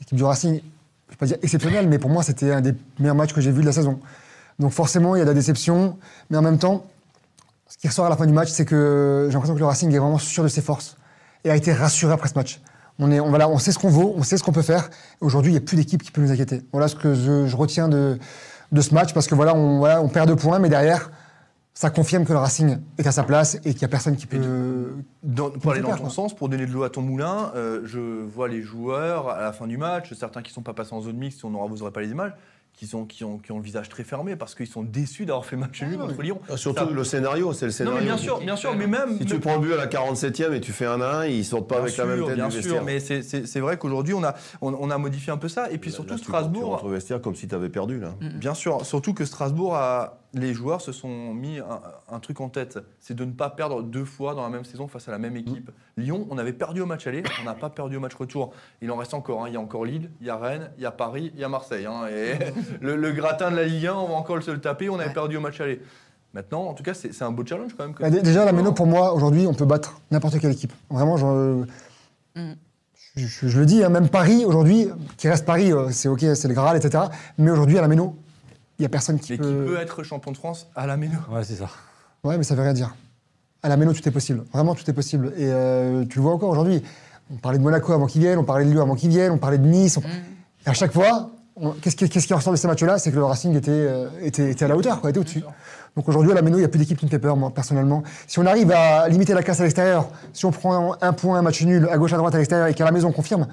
l'équipe du Racing, je ne vais pas dire exceptionnelle, mais pour moi, c'était un des meilleurs matchs que j'ai vu de la saison. Donc, forcément, il y a de la déception, mais en même temps, ce qui ressort à la fin du match, c'est que j'ai l'impression que le Racing est vraiment sûr de ses forces et a été rassuré après ce match. On, est, on, voilà, on sait ce qu'on vaut, on sait ce qu'on peut faire. Aujourd'hui, il n'y a plus d'équipe qui peut nous inquiéter. Voilà ce que je, je retiens de, de ce match, parce que voilà on, voilà, on perd deux points, mais derrière, ça confirme que le Racing est à sa place et qu'il n'y a personne qui peut. Dans- pour aller dans ton quoi. sens, pour donner de l'eau à ton moulin, euh, je vois les joueurs à la fin du match, certains qui sont pas passés en zone mixte, on aura, vous n'aurez pas les images, qui, sont, qui, ont, qui ont le visage très fermé parce qu'ils sont déçus d'avoir fait match nul non, contre Lyon. Ah, Surtout Ça- le scénario, c'est le Non scénario. mais bien sûr, bien sûr, mais même... Si tu prends le but à la 47e et tu fais un 1, ils sortent pas avec sûr, la même tête bien du sûr, vestiaire. mais c'est- vrai qu'aujourd'hui on a, on, on a modifié un peu ça, et puis Là, surtout tu- Tu Strasbourg, rentres au vestiaire comme si tu avais perdu là. bien sûr, surtout que Strasbourg a, les joueurs se sont mis un, un truc en tête, c'est de ne pas perdre deux fois dans la même saison face à la même équipe. Lyon, on avait perdu au match aller, on n'a pas perdu au match retour. Il en reste encore, hein. il y a encore Lille, il y a Rennes, il y a Paris, il y a Marseille. hein. et [laughs] le, le gratin de la Ligue 1, on va encore se le taper, on avait Ouais. perdu au match aller. Maintenant, en tout cas, c'est un beau challenge quand même. que- Bah, dé- déjà, la Méno, pour moi, aujourd'hui, on peut battre n'importe quelle équipe. Vraiment, je, Mm. je, je- je le dis, hein, même Paris, aujourd'hui, qui reste Paris, euh, c'est OK, c'est le Graal, etc. Mais aujourd'hui, à la Méno, il n'y a personne qui Mais qui peut... peut être champion de France à la Méno Ouais, c'est ça. Ouais, mais ça veut rien dire. À la Méno, tout est possible. Vraiment, tout est possible. Et euh, tu le vois encore aujourd'hui. On parlait de Monaco avant qu'ils viennent, on parlait de Lyon avant qu'ils viennent, on parlait de Nice. on- Et à chaque fois, on- qu'est-ce qui, qu'est-ce qui ressort de ces matchs-là? C'est que le Racing était, euh, était, était à la hauteur, quoi, était au-dessus. Donc aujourd'hui, à la Méno, il n'y a plus d'équipe qui me fait peur, moi, personnellement. Si on arrive à limiter la casse à l'extérieur, si on prend un point, un match nul, à gauche, à droite, à l'extérieur, et qu'à la maison, on confirme,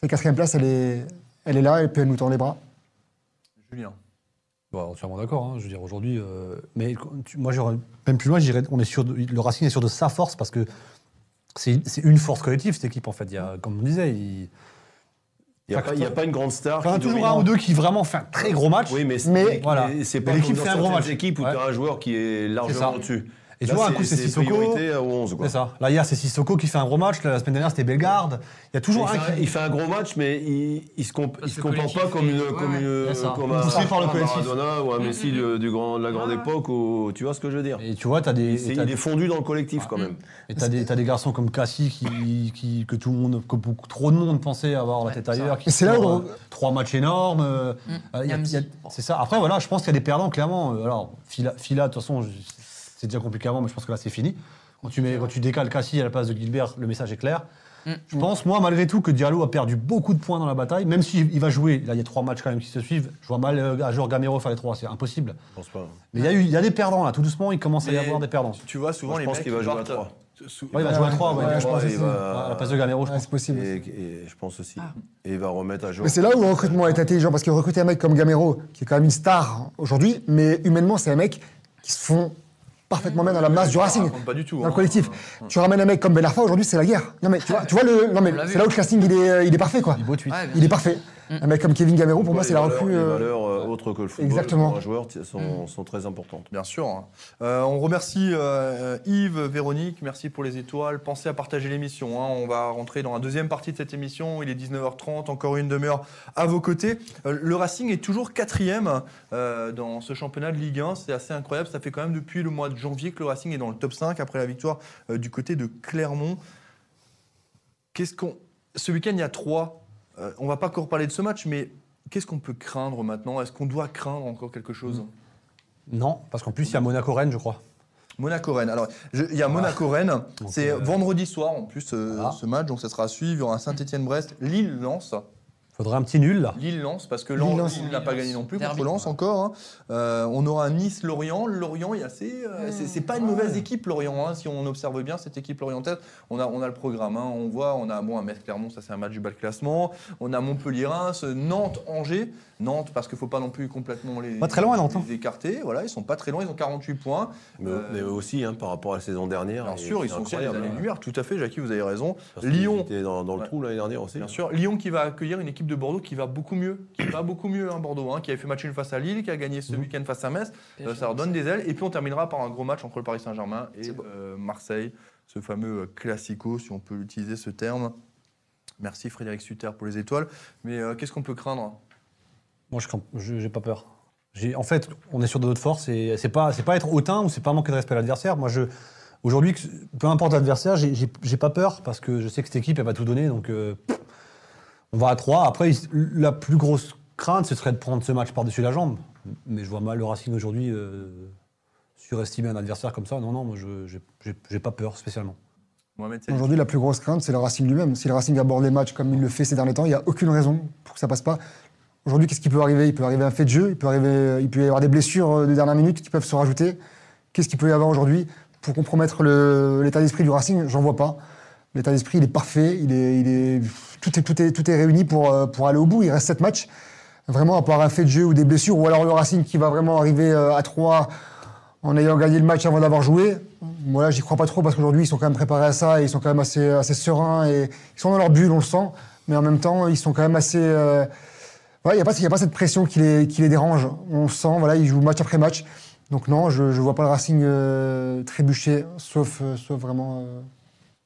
cette quatrième place, elle est, elle est là, et puis elle nous tend les bras. Julien. Bon, entièrement d'accord. hein. Je veux dire, aujourd'hui. euh, mais tu- moi, j'aurais même plus loin, je dirais, on est de- le Racing est sur de sa force parce que c'est c'est une force collective, cette équipe, en fait. Il y a, comme on disait, il Il n'y a, pas- il y a pas une grande star. il y en a qui toujours domine. un ou deux qui vraiment fait un très gros match. Oui, mais, Voilà. c'est Mais pas l'équipe comme fait dans un gros certaines match. équipes où Ouais. tu as un joueur qui est ça. largement au-dessus. Et tu Là, vois, un coup, c'est Sissoko. priorité au 11. quoi. C'est ça. Là, hier, c'est Sissoko qui fait un gros match. La semaine dernière, c'était Bellegarde. Il y a toujours il, un fait un, qui. il fait un gros match, mais il il se, comp- il se comporte pas comme, une, comme, ouais. une- comme un, Poussé par le un collectif. Maradona ou un Messi du, du grand, de la grande époque. ou- tu vois ce que je veux dire Et tu vois, t'as des. Il est fondu dans le collectif quand même. Et t'as des, t'as des garçons comme Cassie qui, qui- que tout le monde, que beaucoup trop de monde pensait avoir la tête ailleurs. C'est là où- euh, trois matchs énormes. euh, Mm. euh, c'est ça. Après voilà, je pense qu'il y a des perdants clairement. Alors Fila, Fila, de toute façon, c'est déjà compliqué avant, mais je pense que là c'est fini. Quand tu mets, quand tu décales Cassie à la place de Gilbert, le message est clair. Mm. Je pense, moi, malgré tout, que Diallo a perdu beaucoup de points dans la bataille, même s'il il va jouer. Là, il y a trois matchs quand même qui se suivent. Je vois mal euh, un joueur Gamero faire les trois, c'est impossible. Je pense pas. Mais il y, a eu- il y a des perdants là, tout doucement, il commence à y Mais avoir des perdants. Tu vois, souvent Moi, je les pense mecs qu'il va jouer à partent- trois. sou- Ouais, il va jouer à trois, ouais. Ouais, je pense il aussi. va- À la place de Gamero, je Ouais, pense. c'est possible. Et, et je pense aussi. Ah. Et il va remettre à jour. Mais c'est là où le recrutement est intelligent, parce que recruter un mec comme Gamero, qui est quand même une star aujourd'hui, mais humainement, c'est un mec qui se font parfaitement bien dans la masse du Ça Racing, Pas du tout. dans hein. le collectif. Tu ramènes un mec comme Ben Arfa, aujourd'hui, c'est la guerre. Non, mais tu vois, tu vois le. Non, mais c'est là où le casting, il est, il est parfait, quoi. Il beau tweet. Ouais, bien Il est parfait. Un mec comme Kevin Gamero, pour moi, c'est la recrue. Les euh, valeurs euh, autres que le football Exactement. pour un joueur t- sont, sont très importantes. Bien sûr. hein. Euh, on remercie euh, Yves, Véronique, merci pour les étoiles. Pensez à partager l'émission. hein. On va rentrer dans la deuxième partie de cette émission. Il est 19h30, encore une demi-heure à vos côtés. Euh, le Racing est toujours quatrième euh, dans ce championnat de Ligue 1. C'est assez incroyable. Ça fait quand même depuis le mois de janvier que le Racing est dans le top 5 après la victoire euh, du côté de Clermont. Qu'est-ce qu'on... Ce week-end, il y a trois. Euh, on va pas encore parler de ce match, mais qu'est-ce qu'on peut craindre maintenant? Est-ce qu'on doit craindre encore quelque chose? Non, parce qu'en plus, il y a Monaco-Rennes, je crois. Monaco-Rennes. Alors, il y a Monaco-Rennes. C'est euh, vendredi soir en plus euh, voilà. ce match, donc ça sera à suivre. Il y aura Saint-Etienne-Brest, Lille-Lens. Faudrait un petit nul, là. Lille-Lens, parce que Lens. Lille n'a pas gagné non plus Derby. contre Lens encore. hein. Euh, on aura Nice-Lorient. Lorient est assez. euh, c'est- c'est pas une mauvaise équipe, Lorient. hein, si on observe bien cette équipe lorientaise, on a, on a le programme. hein. on voit, on a bon, un Metz-Clermont, ça c'est un match du bas de classement. On a Montpellier-Reims, Nantes-Angers. Nantes, parce qu'il ne faut pas non plus complètement les, Pas très loin, Nantes, hein. les écarter. Voilà, ils sont pas très loin, ils ont 48 points. Mais, Euh, mais aussi, hein, par rapport à la saison dernière. Bien sûr, ils sont aussi à des incroyable, années hein. lumière, tout à fait, Jackie, vous avez raison. Parce Lyon, étaient dans, dans le Ouais. trou l'année dernière aussi. bien hein. sûr, Lyon qui va accueillir une équipe de Bordeaux qui va beaucoup mieux, qui va beaucoup mieux, hein, Bordeaux, hein, qui avait fait match nul face à Lille, qui a gagné ce Mhm. week-end face à Metz. Euh, ça leur donne des ailes. Et puis on terminera par un gros match entre le Paris Saint-Germain et euh, Marseille, ce fameux classico, si on peut utiliser ce terme. Merci Frédéric Sutter pour les étoiles. Mais euh, qu'est-ce qu'on peut craindre? Moi, je j'ai pas peur. En fait, on est sur de notre force et c'est pas, c'est pas être hautain ou c'est pas manquer de respect à l'adversaire. Moi, je, aujourd'hui, peu importe l'adversaire, j'ai- pas peur parce que je sais que cette équipe, elle va tout donner. Donc, euh, on va à 3. Après, la plus grosse crainte, ce serait de prendre ce match par-dessus la jambe. Mais je vois mal le Racing aujourd'hui euh, surestimer un adversaire comme ça. Non, non, moi, je j'ai pas peur spécialement. Aujourd'hui, la plus grosse crainte, c'est le Racing lui-même. Si le Racing aborde les matchs comme il le fait ces derniers temps, il n'y a aucune raison pour que ça passe pas. Aujourd'hui, qu'est-ce qui peut arriver? Il peut arriver un fait de jeu, il peut, arriver, il peut y avoir des blessures euh, de dernière minute qui peuvent se rajouter. Qu'est-ce qu'il peut y avoir aujourd'hui? Pour compromettre l'état d'esprit du Racing J'en vois pas. L'état d'esprit, il est parfait, il est, tout, est, tout, est, tout est réuni pour, euh, pour aller au bout. Il reste sept matchs. Vraiment, à part un fait de jeu ou des blessures, ou alors le Racing qui va vraiment arriver euh, à 3 en ayant gagné le match avant d'avoir joué. Moi, là, j'y crois pas trop parce qu'aujourd'hui, ils sont quand même préparés à ça et ils sont quand même assez, sereins et ils sont dans leur bulle, on le sent. Mais en même temps, ils sont quand même assez. euh, Il n'y a, a pas cette pression qui les, qui les dérange. On sent, voilà, ils jouent match après match. Donc, non, je ne vois pas le Racing euh, trébucher, sauf, euh, sauf vraiment euh,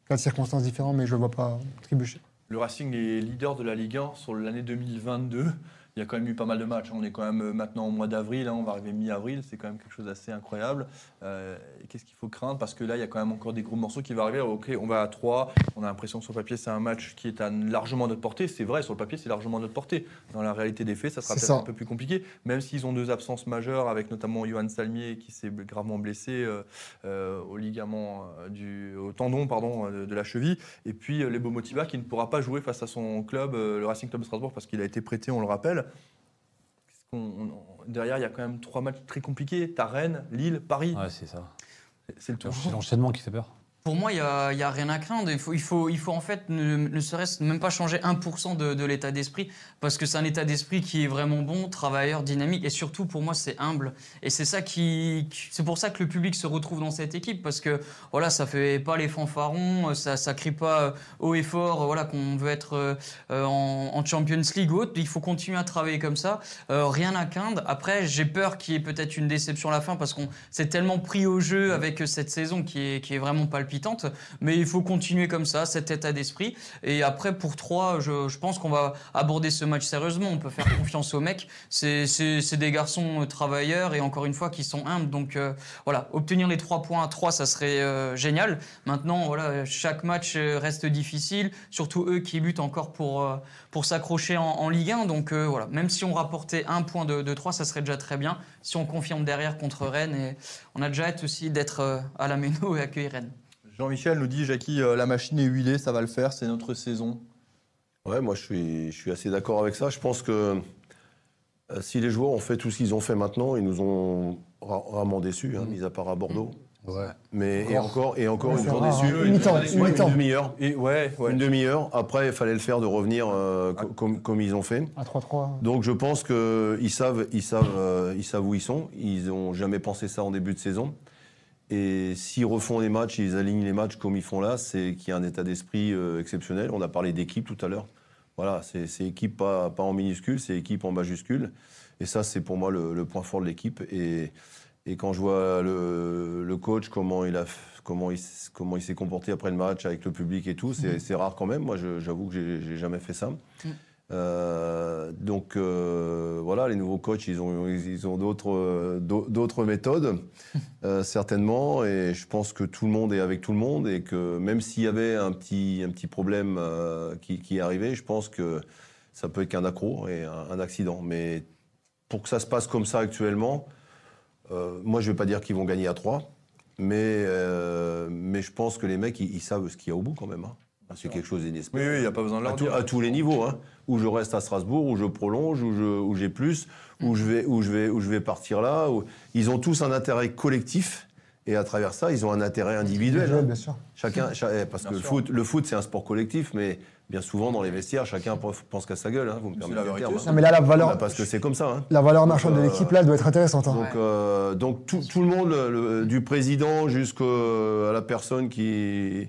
cas de circonstances différents, mais je ne le vois pas trébucher. Le Racing est leader de la Ligue 1 sur l'année 2022. Il y a quand même eu pas mal de matchs. hein. On est quand même euh, maintenant au mois d'avril, hein, on va arriver mi-avril, c'est quand même quelque chose d'assez incroyable. Euh, Qu'est-ce qu'il faut craindre? Parce que là, il y a quand même encore des gros morceaux qui vont arriver. Ok, on va à 3, on a l'impression que sur le papier, c'est un match qui est à largement notre portée. C'est vrai, sur le papier, c'est largement notre portée. Dans la réalité des faits, ça sera peut-être un peu plus compliqué, même s'ils ont deux absences majeures, avec notamment Johan Salmier qui s'est gravement blessé euh, euh, au ligament, euh, du, au tendon pardon, de, de la cheville. Et puis Lebo Motiba qui ne pourra pas jouer face à son club, le Racing Club de Strasbourg, parce qu'il a été prêté, on le rappelle. On- derrière, il y a quand même trois matchs très compliqués. T'as Rennes, Lille, Paris. Ouais, c'est ça. C'est le tour. C'est l'enchaînement qui fait peur. Pour moi, il n'y a, a rien à craindre. Il faut, en fait ne, ne serait-ce même pas changer 1% de, de l'état d'esprit, parce que c'est un état d'esprit qui est vraiment bon, travailleur, dynamique, et surtout pour moi, c'est humble. Et c'est ça qui, c'est pour ça que le public se retrouve dans cette équipe, parce que voilà, ça fait pas les fanfarons, ça, ça crie pas euh, haut et fort, euh, voilà, qu'on veut être euh, en, en Champions League ou autre. Il faut continuer à travailler comme ça. Rien à craindre. Après, j'ai peur qu'il y ait peut-être une déception à la fin, parce qu'on s'est tellement pris au jeu avec cette saison qui est, qui est vraiment palpitante. Mais il faut continuer comme ça, cet état d'esprit. Et après, pour 3, je, je pense qu'on va aborder ce match sérieusement. On peut faire [laughs] confiance aux mecs. C'est des garçons euh, travailleurs et encore une fois qui sont humbles. Donc euh, voilà, obtenir les 3 points à 3, ça serait euh, génial. Maintenant, voilà, chaque match reste difficile, surtout eux qui luttent encore pour, euh, pour s'accrocher en, en Ligue 1. Donc voilà, même si on rapportait un point de, de 3, ça serait déjà très bien. Si on confirme derrière contre Rennes, et on a déjà hâte aussi d'être à la Méno et accueillir Rennes. Jean-Michel nous dit, Jackie, euh, la machine est huilée, ça va le faire, c'est notre saison. Ouais, moi je suis, je suis assez d'accord avec ça. Je pense que euh, si les joueurs ont fait tout ce qu'ils ont fait maintenant, ils nous ont ra- rarement déçus, hein, mis à part à Bordeaux. Ouais. Mais et encore, et encore, ils nous ont déçus. Une demi-heure. Ouais, ouais. Une demi-heure. Après, il fallait le faire de revenir euh, co- comme, comme ils ont fait. À 3-3. Donc je pense qu'ils savent, ils savent, euh, ils savent où ils sont. Ils n'ont jamais pensé ça en début de saison. Et s'ils refont les matchs, ils alignent les matchs comme ils font là, c'est qu'il y a un état d'esprit euh, exceptionnel. On a parlé d'équipe tout à l'heure. Voilà, c'est équipe pas, pas en minuscule, c'est équipe en majuscule. Et ça, c'est pour moi le, le point fort de l'équipe. Et, et quand je vois le, le coach, comment il a, comment il, s- comment il s'est comporté après le match avec le public et tout, c'est c'est rare quand même. Moi, j'avoue que j'ai jamais fait ça. Euh, donc euh, voilà, les nouveaux coachs, ils ont, ils ont d'autres, euh, d'au- d'autres méthodes, euh, certainement. Et je pense que tout le monde est avec tout le monde et que même s'il y avait un petit, un petit problème qui, qui est arrivé, je pense que ça peut être qu'un accro et un, un accident. Mais pour que ça se passe comme ça actuellement, moi je ne vais pas dire qu'ils vont gagner à 3, mais, mais je pense que les mecs, ils, ils savent ce qu'il y a au bout quand même. hein. C'est quelque chose d'inespéré. oui, il n'y a pas besoin de À, leur tout- dire. à tous les niveaux, hein. Où je reste à Strasbourg, où je prolonge, où je- où j'ai plus, où je vais, où je vais, où je vais partir là. où- Ils ont tous un intérêt collectif et à travers ça, ils ont un intérêt individuel. hein. bien sûr. Chacun, cha- eh, parce Bien que le sûr. foot, le foot, c'est un sport collectif, mais bien souvent dans les vestiaires, chacun pense qu'à sa gueule. hein, vous me permettez la le vérité, terme, hein. Non, mais là, la Bah, valeur, parce que c'est comme ça. hein. la valeur marchande de euh, l'équipe, là, elle doit être intéressante. hein. Donc, euh, donc tout, tout le monde, le- du président jusqu'à la personne qui,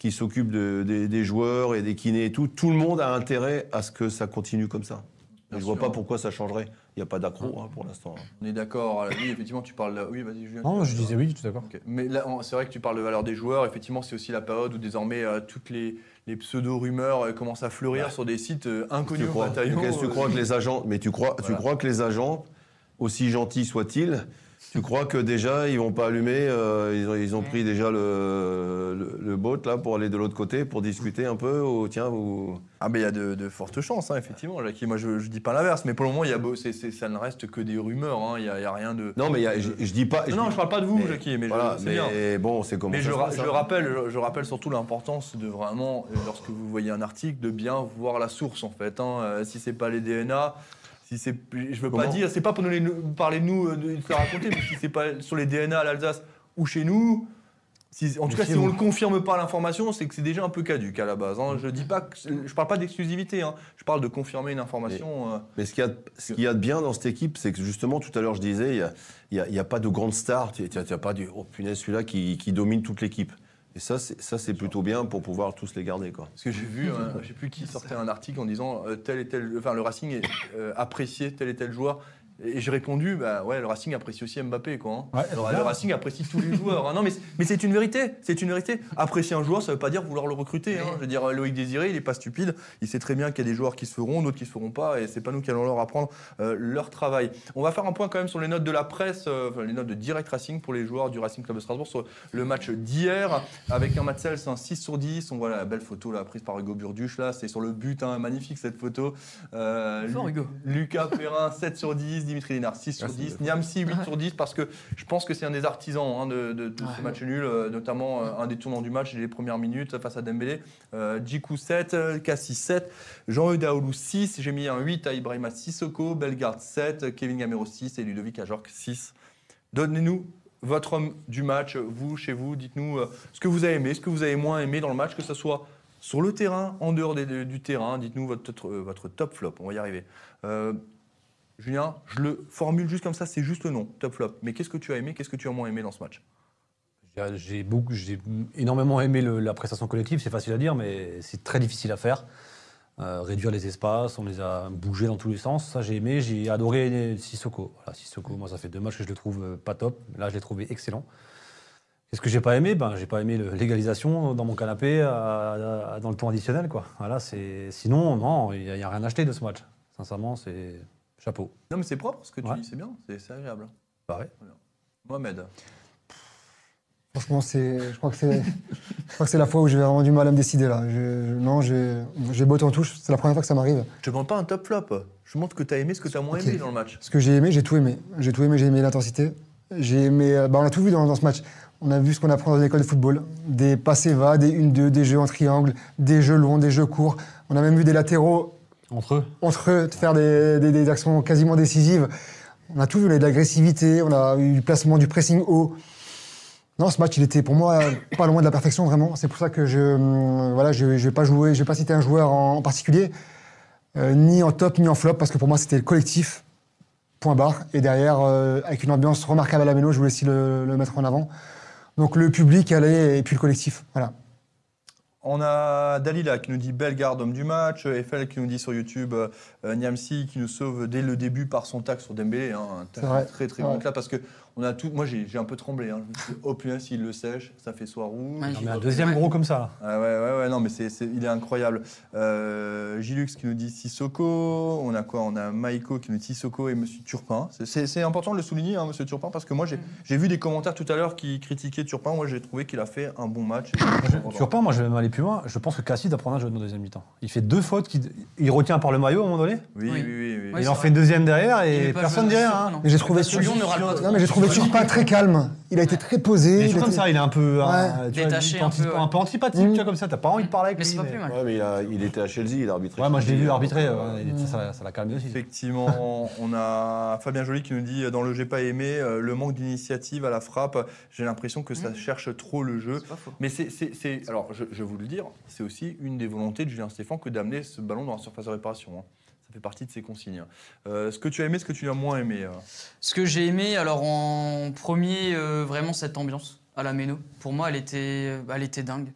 qui s'occupe de- des, des joueurs et des kinés et tout, tout le monde a intérêt à ce que ça continue comme ça. Bien je vois sûr. pas pourquoi ça changerait. Il n'y a pas d'accro hein, pour l'instant. On est d'accord. Oui, effectivement, tu parles. de- Oui, vas-y, Julien. Non, je disais oui, tout d'accord. Mais là, c'est vrai que tu parles de valeur des joueurs. Effectivement, c'est aussi la période où désormais euh, toutes les, les pseudo-rumeurs euh, commencent à fleurir sur des sites euh, inconnus Tu au crois, bataillon. qu'est-ce que tu euh, crois que les agents, mais tu crois, tu crois que les agents, aussi gentils soient-ils, tu crois que déjà ils vont pas allumer, euh, ils, ont, ils ont pris déjà le, le, le boat là pour aller de l'autre côté pour discuter un peu ou tiens vous. Ah, mais il y a de, de fortes chances, hein, effectivement. Jackie. Moi, je, je dis pas l'inverse, mais pour le moment, il y a beau- c'est- c'est- ça ne reste que des rumeurs. hein. Il n'y a, il y a rien de. Non mais il y a- je, je dis pas. Non, je parle pas de vous, mais- Jackie, mais voilà, je, c'est bien. mais bon c'est comme Mais ça je, se ra- passe, je hein. rappelle, je, je rappelle surtout l'importance de vraiment, euh, lorsque vous voyez un article, de bien voir la source en fait. hein. Euh, si c'est pas les DNA, si c'est, je veux pas dire, c'est pas pour nous les- nous parler de nous, euh, de se raconter, mais si c'est pas sur les DNA à l'Alsace ou chez nous. Si, en tout cas, si on ne confirme pas l'information, c'est que c'est déjà un peu caduque à la base. hein. Je dis pas, que, je parle pas d'exclusivité. hein. Je parle de confirmer une information. euh, Mais ce qu'il y, a- ce qu'il y a de bien dans cette équipe, c'est que justement, tout à l'heure, je disais, il n'y a, pas de grande star. Il n'y a, il y a pas du oh punaise, celui-là qui, qui domine toute l'équipe. Et ça, c'est, ça, c'est plutôt bien pour pouvoir tous les garder. Quoi. Parce que j'ai vu, un- je sais plus qui sortait un article en disant euh, tel et tel, enfin le Racing est, euh, appréciait tel et tel joueur. Et j'ai répondu, bah ouais, le Racing apprécie aussi Mbappé, quoi. hein. Ouais, le, Racing apprécie tous les joueurs. hein. Non, mais, mais c'est une vérité. C'est une vérité. Apprécier un joueur, ça veut pas dire vouloir le recruter. hein. Je veux dire, Loïc Désiré, il est pas stupide. Il sait très bien qu'il y a des joueurs qui se feront, d'autres qui se feront pas, et c'est pas nous qui allons leur apprendre euh, leur travail. On va faire un point quand même sur les notes de la presse, euh, enfin, les notes de Direct Racing pour les joueurs du Racing Club de Strasbourg sur le match d'hier, avec un Matzels, un 6 sur 10. On voit la belle photo là, prise par Hugo Burduche, là, c'est sur le but, hein, magnifique cette photo. Euh, Hugo. Lucas Perrin, 7 sur 10, Dimitri Lénard, 6 sur Ah, c'est 10, bien. Niamsi, 8 sur 10, parce que je pense que c'est un des artisans hein, de, de- de ce Ouais. match nul, euh, notamment euh, un des tournants du match, les premières minutes face à Dembélé. Euh, Djikou 7, euh, Cassis 7, Jean-Eudes Aoulou 6, j'ai mis un 8 à Ibrahima Sissoko, Bellegarde 7, Kevin Gamero 6 et Ludovic Ajorc 6. Donnez-nous votre homme du match, vous, chez vous, dites-nous ce que vous avez aimé, ce que vous avez moins aimé dans le match, que ce soit sur le terrain, en dehors des- du terrain, dites-nous votre, votre top flop, on va y arriver. Euh, Julien, je le formule juste comme ça, c'est juste le nom, top flop. Mais qu'est-ce que tu as aimé, qu'est-ce que tu as moins aimé dans ce match J'ai- énormément aimé la prestation collective, c'est facile à dire, mais c'est très difficile à faire. Euh, réduire les espaces, on les a bougés dans tous les sens, ça j'ai aimé. J'ai adoré Sissoko. Voilà, Sissoko, moi ça fait deux matchs que je le trouve euh, pas top, là je l'ai trouvé excellent. Qu'est-ce que j'ai pas aimé Ben j'ai pas aimé l'égalisation dans mon canapé dans le temps additionnel, quoi. Voilà, sinon non, il y, a- a rien à acheter de ce match. Sincèrement, c'est chapeau. Non, mais c'est propre ce que tu Ouais. dis, c'est bien, c'est agréable. Pareil. Mohamed, Franchement, c'est, je crois que c'est, [laughs] je crois que c'est la fois où j'ai vraiment du mal à me décider là. Je- je- non, j'ai, j'ai botte en touche. C'est la première fois que ça m'arrive. je te demande pas un top flop, je montre ce que tu as aimé, ce que tu as moins aimé dans le match. Ce que j'ai aimé, j'ai tout aimé. J'ai tout aimé, j'ai aimé l'intensité. J'ai aimé. euh, bah, on a tout vu dans, dans ce match. On a vu ce qu'on apprend dans les écoles de football. Des passés va, des 1-2, des jeux en triangle, des jeux longs, des jeux courts. On a même vu des latéraux Entre eux, entre eux faire des, actions quasiment décisives. On a tout vu, a eu de l'agressivité, on a eu du placement, du pressing haut. Non, ce match, il était pour moi pas loin de la perfection, vraiment. C'est pour ça que je ne voilà, je, vais pas je vais pas citer un joueur en, en particulier, euh, ni en top, ni en flop, parce que pour moi, c'était le collectif, point barre. Et derrière, euh, avec une ambiance remarquable à la mélo, je voulais aussi le, le mettre en avant. Donc le public allait, et puis le collectif. Voilà. On a Dalila qui nous dit belle garde homme du match, Eiffel qui nous dit sur YouTube euh, Niamsi qui nous sauve dès le début par son tac sur Dembélé, hein, un tac C'est vrai. très très Ouais. bon là parce que on a tout. Moi j'ai j'ai un peu tremblé. Hein. Je me suis dit, oh putain s'il le sèche, ça fait soir rouge. Ouais, Non, mais un deuxième gros comme ça. Là. Ah ouais, ouais, ouais, non, mais c'est, c'est- il est incroyable. Euh, Gilux qui nous dit Sissoko. On a quoi? On a Maïko qui nous dit Sissoko et Monsieur Turpin. C'est, c'est- c'est important de le souligner, hein, Monsieur Turpin, parce que moi, j'ai, j'ai vu des commentaires tout à l'heure qui critiquaient Turpin. Moi, j'ai trouvé qu'il a fait un bon match. Turpin, moi je vais même aller plus loin. Je pense que Cassis doit prendre un jeu dans le deuxième mi-temps. Il fait deux fautes, qui- il retient par le maillot à un moment donné? Oui, oui, Oui. oui. oui. Ouais, il en vrai. fait une deuxième derrière et personne dit rien. hein. j'ai trouvé, Lyon ne râle pas trop. non, mais j'ai trouvé Turpin très calme. Il a été très posé. Mais il comme était- ça, il est un peu, tu vois, Détaché un, peu, ouais. un peu antipathique, Mm. tu vois, comme ça. T'as pas envie de parler avec Mais lui. c'est pas plus mal. Ouais, mais il, a- il était à Chelsea, il a arbitré. Ouais, moi je l'ai Chelsea, vu euh, arbitrer. euh, ça, l'a calmé aussi. Effectivement, [laughs] on a Fabien Joly qui nous dit dans le J'ai pas aimé, euh, le manque d'initiative à la frappe. J'ai l'impression que ça Mmh. cherche trop le jeu. C'est pas faux. Mais c'est, c'est- c'est- alors je, je vais vous le dire, c'est aussi une des volontés de Julien Stéphane que d'amener ce ballon dans la surface de réparation. hein. Ça fait partie de ses consignes. Euh, ce que tu as aimé, ce que tu as moins aimé. euh. Ce que j'ai aimé, alors en premier, euh, vraiment cette ambiance à la Méno. Pour moi, elle était, elle était dingue.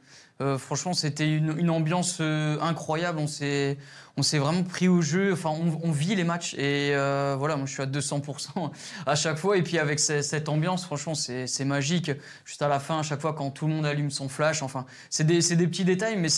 Franchement, c'était une, une ambiance incroyable. On s'est, on s'est vraiment pris au jeu. Enfin, on, vit les matchs. Et euh, voilà, moi, je suis à 200% [laughs] à chaque fois. Et puis, avec ce- cette ambiance, franchement, c'est, magique. Juste à la fin, à chaque fois, quand tout le monde allume son flash. Enfin, c'est des, petits détails, mais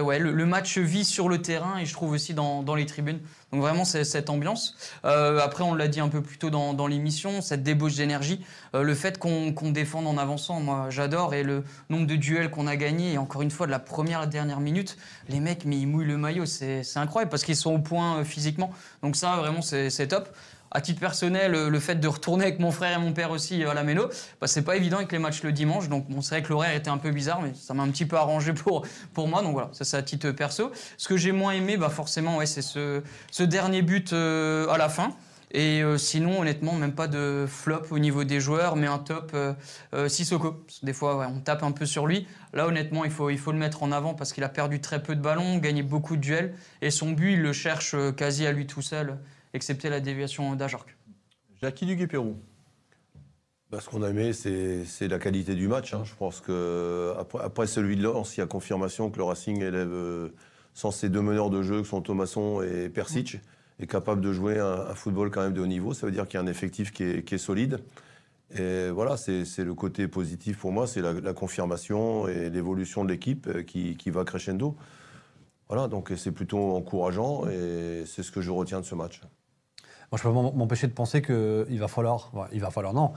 ouais, le, match vit sur le terrain et je trouve aussi dans, les tribunes. Donc, vraiment, c'est cette ambiance. Euh, après, on l'a dit un peu plus tôt dans, l'émission, cette débauche d'énergie, euh, le fait qu'on défende en avançant, moi j'adore, et le nombre de duels qu'on a gagnés, et encore une fois, de la première à la dernière minute, les mecs, mais ils mouillent le maillot, c'est incroyable, parce qu'ils sont au point euh, physiquement. Donc ça, vraiment, c'est top. À titre personnel, euh, le fait de retourner avec mon frère et mon père aussi euh, à la Méno, bah, c'est pas évident avec les matchs le dimanche. Donc bon, c'est vrai que l'horaire était un peu bizarre, mais ça m'a un petit peu arrangé pour, pour moi. Donc voilà, ça c'est à titre perso. Ce que j'ai moins aimé, bah, forcément, c'est ce, dernier but à la fin. Et euh, sinon, honnêtement, même pas de flop au niveau des joueurs, mais un top euh, euh, Sissoko. Des fois, ouais, on tape un peu sur lui. Là, honnêtement, il faut, il faut le mettre en avant parce qu'il a perdu très peu de ballons, gagné beaucoup de duels. Et son but, il le cherche euh, quasi à lui tout seul, excepté la déviation d'Ajorc. Jackie Duguay-Pérou. Bah, ce qu'on a aimé, c'est c'est la qualité du match. hein. Je pense que après, après celui de Lens, il y a confirmation que le Racing élève, euh, sans ses deux meneurs de jeu, que sont Thomasson et Persic, est capable de jouer un, un football quand même de haut niveau. Ça veut dire qu'il y a un effectif qui est, qui est solide. Et voilà, c'est le côté positif pour moi, c'est la, la confirmation et l'évolution de l'équipe euh, qui, qui va crescendo. Voilà, donc c'est plutôt encourageant et c'est ce que je retiens de ce match. Moi, je peux pas m'empêcher de penser qu'il va falloir, il va falloir, non,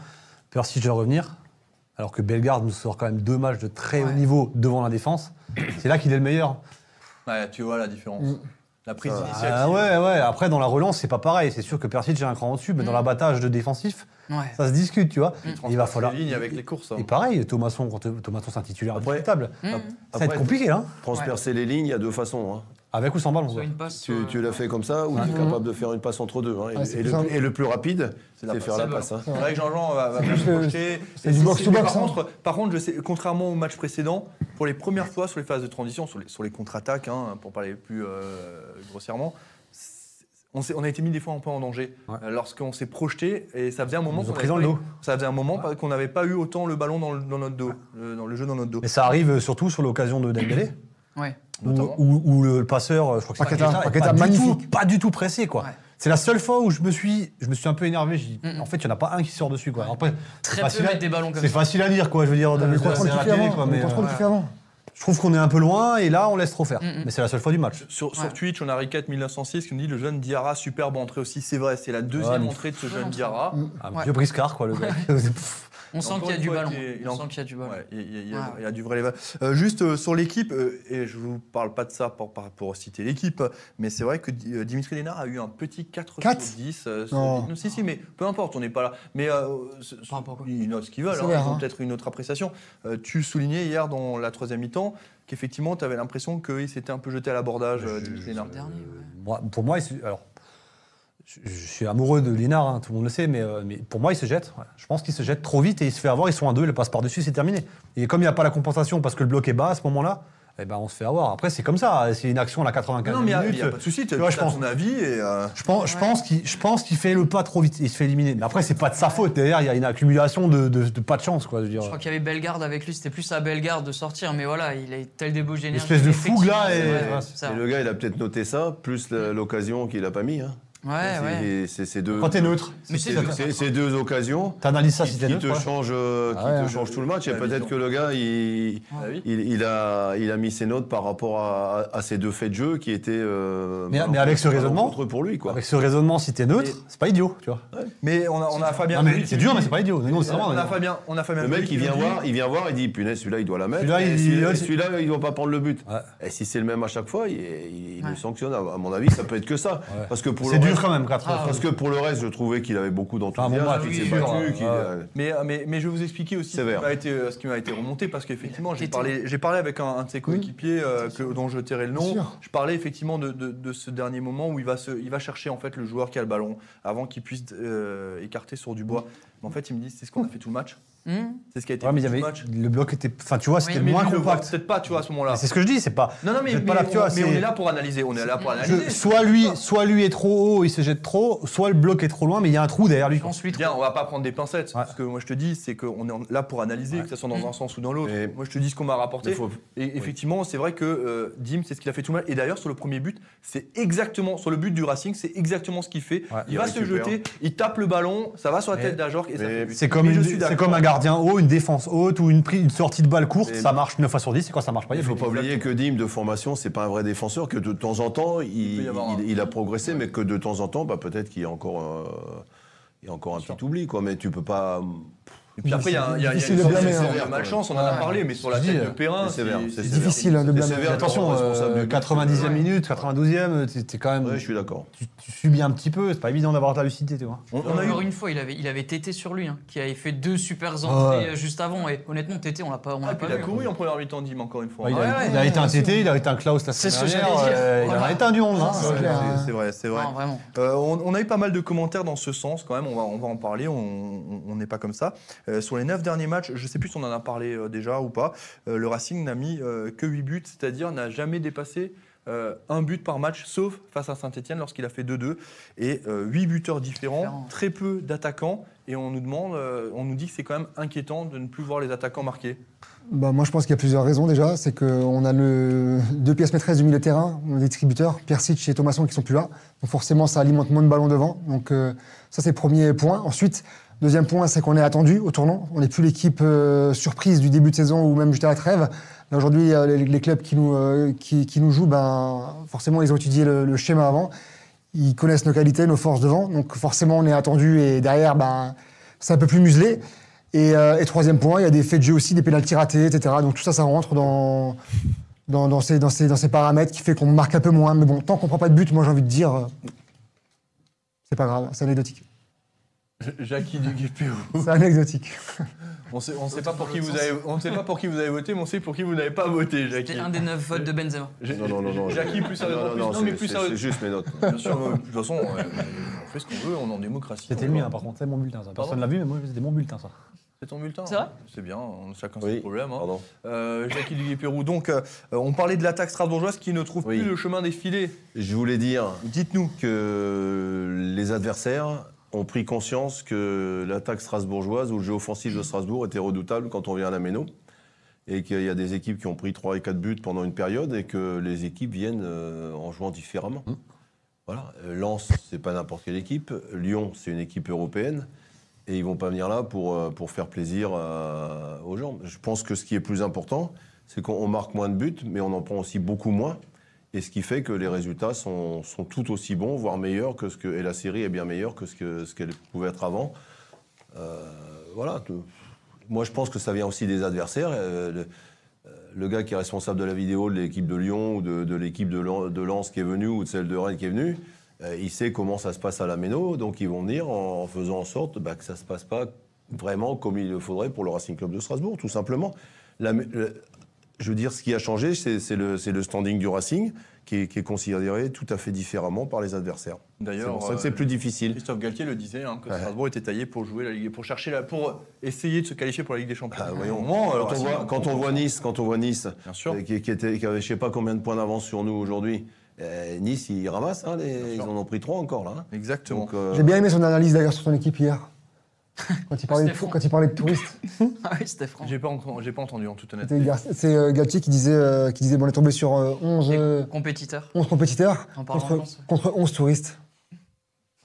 Percy doit revenir, alors que Bellegarde nous sort quand même deux matchs de très haut niveau devant la défense. C'est là qu'il est le meilleur. Ouais, tu vois la différence. Mm. La prise Ah, d'initiative. Ah ouais, ouais. Après, dans la relance, c'est pas pareil. C'est sûr que Percy j'ai un cran au-dessus, mais dans Mm. l'abattage de défensif, Ouais. ça se discute, tu vois. Il Il va falloir. les lignes avec les courses. hein. Et pareil, Thomasson, quand Thomasson, c'est un titulaire Après-. Mmh. Ça va être compliqué, hein. Transpercer les lignes, il y a deux façons. hein. Avec ou sans ballon. Soit une passe. Tu, soit- tu l'as fait comme ça ou tu es capable de faire une passe entre deux. hein. Et, Ah, et plus le, simple. et le plus rapide, C'est la faire la passe. hein. C'est vrai que Jean-Jean va, va se projeter. c'est Et du si- box si- to mais box, Par hein. contre, par contre, je sais, contrairement au match précédent, pour les premières fois sur les phases de transition, sur les, sur les contre-attaques, hein, pour parler plus euh, grossièrement, on, a été mis des fois un peu en danger Ouais. euh, lorsqu'on s'est projeté et ça faisait un moment qu'on pris dans avait le dos. ça faisait un moment qu'on n'avait pas eu autant le ballon dans, le- dans notre dos, le- dans le jeu dans notre dos. Mais ça arrive surtout sur l'occasion de Dembélé, Ouais. Où, Notamment. où- où le passeur, je crois que c'est Paqueta, Paqueta, pas, du magnifique. tout, pas du tout pressé, quoi. Ouais. C'est la seule fois où je me suis, je me suis un peu énervé. Dit, Mm, mm. en fait, il n'y en a pas un qui sort dessus, quoi. Après, c'est Très peu facile, à, mettre des ballons comme c'est facile à dire, quoi. Je veux dire, de- Le contrôle la fait avant. quoi, Le mais, contrôle euh, qu'il fait avant. je trouve qu'on est un peu loin et là, on laisse trop faire. Mm. Mais c'est la seule fois du match. Sur. Twitch, on a Ricat 1906 qui nous dit le jeune Diarra, superbe entrée aussi. C'est vrai, c'est la deuxième mais- entrée de ce Bonne jeune. Diarra. Un Ouais. vieux briscard, quoi, le gars. [laughs] On sent qu'il y a du ballon. il On sent qu'il y a du ballon. Il, y a, Ouais. il y a du vrai level. Euh, juste euh, sur l'équipe, euh, et je vous parle pas de ça pour, citer l'équipe, mais c'est vrai que Di- euh, Dimitri Lénard a eu un petit 4 Quatre sur 10. euh, sur Non. 10. Non, si, si, mais peu importe, on n'est pas là. Mais euh, ils notent ce qu'ils veulent, hein, ils ont hein. peut-être une autre appréciation. Euh, tu soulignais hier dans la troisième mi-temps qu'effectivement, tu avais l'impression qu'il s'était un peu jeté à l'abordage, euh, Dimitri Lénard. Pour moi, alors, je, je suis amoureux de Linard, hein, tout le monde le sait, mais, euh, mais pour moi, il se jette. ouais. Je pense qu'il se jette trop vite et il se fait avoir. Ils sont à deux, il passe par-dessus, c'est terminé. Et comme il n'y a pas la compensation parce que le bloc est bas à ce moment-là, eh ben, on se fait avoir. Après, c'est comme ça. C'est une action à la 95 Non, mais il minutes. n'y a, pas de souci, tu vois, je as pense- ton avis. Et, euh, Je pense, je pense qu'il, je fait le pas trop vite. Il se fait éliminer. Mais après, c'est pas de sa faute. Derrière, il y a une accumulation de, de- de pas de chance, quoi. Je veux dire. Je crois qu'il y avait Bellegarde avec lui, c'était plus à Bellegarde de sortir, mais voilà, il a tel débauche d'énergie. espèce de fougue, là, et-. Et le gars, il a peut-être noté ça, plus l'occasion qu'il a pas mis. hein. Ouais, C'est- ouais. C'est c'est deux, Quand t'es neutre, Mais c'est- c'est- c'est- c'est deux occasions t'analyses ça qui, si t'es qui neutre. te euh, qui Ah ouais. te changent tout le match. Et peut-être que le gars, il, ah il, il a, il a mis ses notes par rapport à, à ces deux faits de jeu qui étaient. euh, Mais- avec ce raisonnement- pour lui, quoi. Avec ce raisonnement, si t'es neutre, c'est pas idiot, tu vois. Mais on a, on a Fabien. Non, mais Ruiz c'est qui dur, mais c'est pas idiot. Non, c'est on, a. Fabien, on a Fabien Le mec, qui il vient voir, il vient voir, il dit punaise, celui-là, il doit la mettre. Celui-là, il- doit pas prendre le but. Et si c'est le même à chaque fois, il, le sanctionne. À mon avis, ça peut être que ça. Parce que pour le dur quand même, 4 Ah, Parce que pour le reste, je trouvais qu'il avait beaucoup d'enthousiasme, Ah, bon match, qu'il oui, s'est sûr, battu, qu'il Ouais. a- Mais, mais, mais je vais vous expliquer aussi ce qui, m'a été, euh, ce qui m'a été remonté parce qu'effectivement, j'ai parlé, j'ai parlé avec un, un de ses coéquipiers euh, que- dont je tairai le nom. Je parlais effectivement de, de- de ce dernier moment où il va, se, il va chercher en fait le joueur qui a le ballon avant qu'il puisse euh, écarter sur du bois. Mais en fait, il me dit c'est ce qu'on a fait tout le match. Hum C'est ce qui a été Ouais, mais y avait, le match. le bloc était. Enfin, tu vois, c'était Oui, moins compact. Peut-être pas, tu vois, à ce moment-là. C'est ce que je dis, c'est pas. Non, non, mais, mais pas là, on, tu vois, mais on est là pour analyser. On est là pour Je- analyser. soit lui, soit lui est trop haut, il se jette trop, soit le bloc est trop loin, mais il y a un trou derrière lui. Lui Bien, on va pas prendre des pincettes. Ouais. Ce que moi je te dis, c'est qu'on est là pour analyser, Ouais. que ce soit dans un sens ou dans l'autre. Moi je te dis ce qu'on m'a rapporté. Faut- Et effectivement, c'est vrai que euh, Dim, c'est ce qu'il a fait tout le match. Et d'ailleurs, sur le premier but, c'est exactement, sur le but du Racing, c'est exactement ce qu'il fait. Il va se jeter, il tape le ballon, ça va sur la tête d'Ajorc et ça fait. C'est comme, Mais une- gardien haut, une défense haute ou une, sortie de balle courte, ça marche 9 fois sur 10, c'est quand ça marche pas. Il ne faut pas oublier que Dim, de formation, c'est pas un vrai défenseur, que de temps en temps, il, a progressé, mais que de temps en temps, bah, peut-être qu'il y a encore, euh, il y a encore un Sûr. petit oubli. Quoi, mais tu peux pas. Et puis après, il y a, y a- il y a Difficile une sorte de hein. sévère malchance, on en a Ouais. parlé, mais sur la tête de Perrin, c'est difficile de blâmer. sévère. Attention, le responsable euh, du- 90e Ouais. minute, 92e, t'es quand même. Ouais, je suis d'accord. tu, tu subis un petit peu, c'est pas évident d'avoir ta lucidité, tu vois. On, on a eu Encore une fois, il avait, il avait Tété sur lui, hein, qui avait fait deux super entrées Ouais. euh, juste avant. Et honnêtement, Tété, on l'a pas, on Ah, il a couru en première mi-temps, Dim, encore une fois. il, a, été un TT, il a été un Klaus la C'est semaine ce que dernière, j'allais dire. euh, il en a été un du monde. hein. c'est vrai, c'est vrai. Euh, on, a eu pas mal de commentaires dans ce sens quand même, on va, on va en parler, on n'est pas comme ça. Euh, sur les neuf derniers matchs, je sais plus si on en a parlé euh, déjà ou pas, euh, le Racing n'a mis euh, que 8 buts, c'est-à-dire n'a jamais dépassé euh, un but par match, sauf face à Saint-Etienne lorsqu'il a fait 2-2. Et euh, huit buteurs différents, Différents. très peu d'attaquants. Et on nous demande, euh, on nous dit que c'est quand même inquiétant de ne plus voir les attaquants marquer. Bah, moi, je pense qu'il y a plusieurs raisons déjà. C'est qu'on a le... deux pièces maîtresses du milieu de terrain, on a des distributeurs, Persic et Thomasson qui sont plus là. Donc forcément, ça alimente moins de ballons devant. Donc euh, ça, c'est le premier point. Ensuite, deuxième point, c'est qu'on est attendu au tournant. On n'est plus l'équipe euh, surprise du début de saison ou même juste à la trêve. Aujourd'hui, les, clubs qui nous, euh, jouent, ben, forcément, ils ont étudié le, schéma avant. Ils connaissent nos qualités, nos forces devant. Donc forcément, on est attendu et derrière, ben, c'est un peu plus muselé. Et, euh, et troisième point, il y a des faits de jeu aussi, des pénaltys ratés, etc. Donc tout ça, ça rentre dans, ces, paramètres qui fait qu'on marque un peu moins. Mais bon, tant qu'on prend pas de but, moi j'ai envie de dire, c'est pas grave, c'est anecdotique. Jackie Duguay-Pérou. C'est anecdotique. On sait, on sait pas pour qui vous avez, on sait pas pour qui vous avez voté, mais on sait pour qui vous n'avez pas voté, Jackie. C'était un des neuf votes de Benzema. Non, non, non, non. Jackie, plus Non, sérieusement, non, plus- non, non, mais c'est- plus c'est- sérieux- C'est juste mes notes. Bien sûr, euh, de toute façon, on fait ce qu'on veut, on est en démocratie. C'était le mien, par contre. C'est mon bulletin, ça. Personne l'a vu, mais moi, c'était mon bulletin, ça. C'est ton bulletin C'est vrai C'est bien, on- chacun Oui, ses problèmes. hein. Pardon. Euh, Jackie Duguay-Pérou, donc euh, on parlait de l'attaque strasbourgeoise qui ne trouve Oui. plus le chemin des filets. Je voulais dire Dites-nous. que les adversaires ont pris conscience que l'attaque strasbourgeoise ou le jeu offensif de Strasbourg était redoutable quand on vient à la Méno. Et qu'il y a des équipes qui ont pris 3 et 4 buts pendant une période et que les équipes viennent euh, en jouant différemment. Voilà. Euh, Lens, c'est pas n'importe quelle équipe. Lyon, c'est une équipe européenne. Et ils vont pas venir là pour, euh, pour faire plaisir aux gens. Je pense que ce qui est plus important, c'est qu'on marque moins de buts, mais on en prend aussi beaucoup moins. Et ce qui fait que les résultats sont, tout aussi bons, voire meilleurs que ce que. Et la série est bien meilleure que ce que ce qu'elle pouvait être avant. Euh, voilà. Moi, je pense que ça vient aussi des adversaires. Euh, le, euh, le gars qui est responsable de la vidéo de l'équipe de Lyon ou de, l'équipe de, Lens qui est venue ou de celle de Rennes qui est venue, il sait comment ça se passe à la Méno, donc ils vont venir en, faisant en sorte bah, que ça se passe pas vraiment comme il le faudrait pour le Racing Club de Strasbourg, tout simplement. Je veux dire, ce qui a changé, c'est c'est le, c'est le standing du Racing qui est, qui est considéré tout à fait différemment par les adversaires. C'est D'ailleurs, que euh, c'est plus difficile. Christophe Galtier le disait, hein, que Ouais. Strasbourg était taillé pour jouer la Ligue, pour chercher la, pour essayer de se qualifier pour la Ligue des Champions. Ah, voyons. Moment, quand, on voit, quand on voit Nice, quand on voit Nice, Bien sûr. euh, qui, qui était, qui avait je sais pas combien de points d'avance sur nous aujourd'hui, euh, Nice ils ramassent, hein, les- ils en ont pris trois encore là. hein. Exactement. Euh, J'ai bien aimé son analyse d'ailleurs sur son équipe hier. Quand il parlait, de, quand il parlait de touristes. [laughs] Ah oui, c'était franc. J'ai pas, en- j'ai pas entendu en toute honnêteté. C'est euh, Galtier qui disait, euh, qui disait bon, on est tombé sur euh, 11, euh, Compétiteur. 11 compétiteurs contre, contre 11 touristes.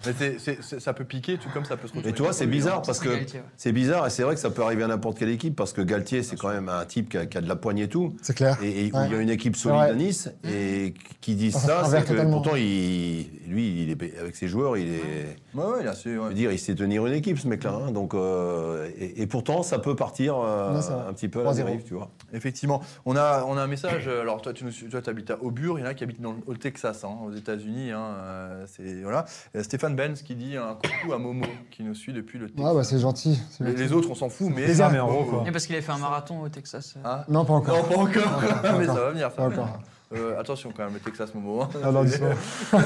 Mais c'est- c'est- c'est- ça peut piquer, tout comme ça peut se retrouver. Mais tu vois, c'est bizarre parce que Galtier, ouais. c'est bizarre et c'est vrai que ça peut arriver à n'importe quelle équipe parce que Galtier c'est quand même un type qui a, qui a de la poigne et tout. C'est clair. Et, et où Ouais. il y a une équipe solide Ouais. à Nice et qui dit Ça, ça ça, travers c'est que totalement. pourtant il, lui, il est avec ses joueurs, il est, Ouais, ouais, je veux dire, il sait tenir une équipe ce mec-là. hein. donc euh, et, et pourtant ça peut partir euh, Ouais, c'est vrai. un petit peu à la 3-0. dérive, tu vois. Effectivement. On a, on a un message. euh, Alors, toi, tu, nous, toi, habites à Auburn. Il y en a qui habitent dans le, au Texas, hein, aux États-Unis. hein, euh, c'est voilà. Euh, Stéphane Benz qui dit un coucou à Momo qui nous suit depuis le Texas. Ah bah c'est gentil. les, gentil. les autres, on s'en fout, mais. Ah, mais en gros, quoi. Et parce qu'il a fait un marathon au Texas. euh. Ah. Non, pas encore. Non, pas encore. Pas [laughs] mais ça va venir. Ça Pas encore. Euh, attention quand même, le Texas Momo. hein. Alors, doucement. Ça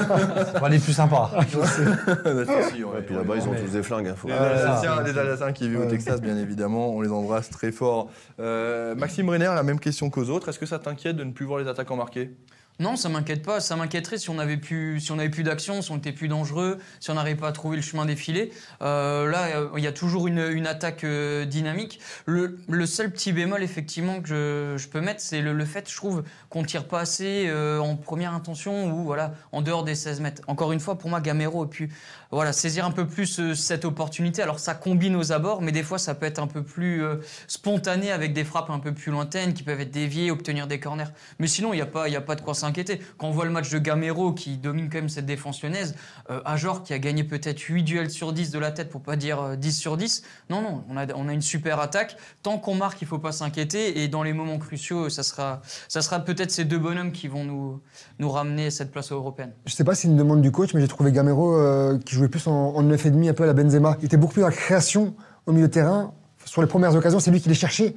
va aller plus sympa. [laughs] Si, on Et puis on là-bas ils ont mais- tous des flingues. hein, faut- Les Alsaciens, les Alsaciens qui vivent au. Texas, bien évidemment, on les embrasse très fort. Euh, Maxime Renner, la même question qu'aux autres. Est-ce que ça t'inquiète de ne plus voir les attaquants marqués Non, ça m'inquiète pas. Ça m'inquiéterait si on avait plus, si on avait plus d'action, si on était plus dangereux, si on n'arrivait pas à trouver le chemin des. Euh, là, euh, il y a toujours une, attaque euh, dynamique. Le, seul petit bémol, effectivement, que je, peux mettre, c'est le, fait, je trouve, qu'on tire pas assez en première intention ou voilà, en dehors des 16 mètres. Encore une fois, pour moi, Gamero a pu voilà, saisir un peu plus cette opportunité. Alors, ça combine aux abords, mais des fois, ça peut être un peu plus spontané avec des frappes un peu plus lointaines qui peuvent être déviées, obtenir des corners. Mais sinon, il n'y a, pas- il a pas de quoi Quand on voit le match de Gamero qui domine quand même cette défense lyonnaise, euh, Ajor qui a gagné peut-être 8 duels sur 10 de la tête, pour pas dire euh, 10 sur 10, non, non, on a, on a une super attaque. Tant qu'on marque, il faut pas s'inquiéter. Et dans les moments cruciaux, ça sera, ça sera peut-être ces deux bonhommes qui vont nous, nous ramener cette place européenne. Je sais pas si c'est une demande du coach, mais j'ai trouvé Gamero euh, qui jouait plus en, en 9,5, un peu à la Benzema. Il était beaucoup plus dans la création au milieu de terrain. Sur les premières occasions, c'est lui qui les cherchait.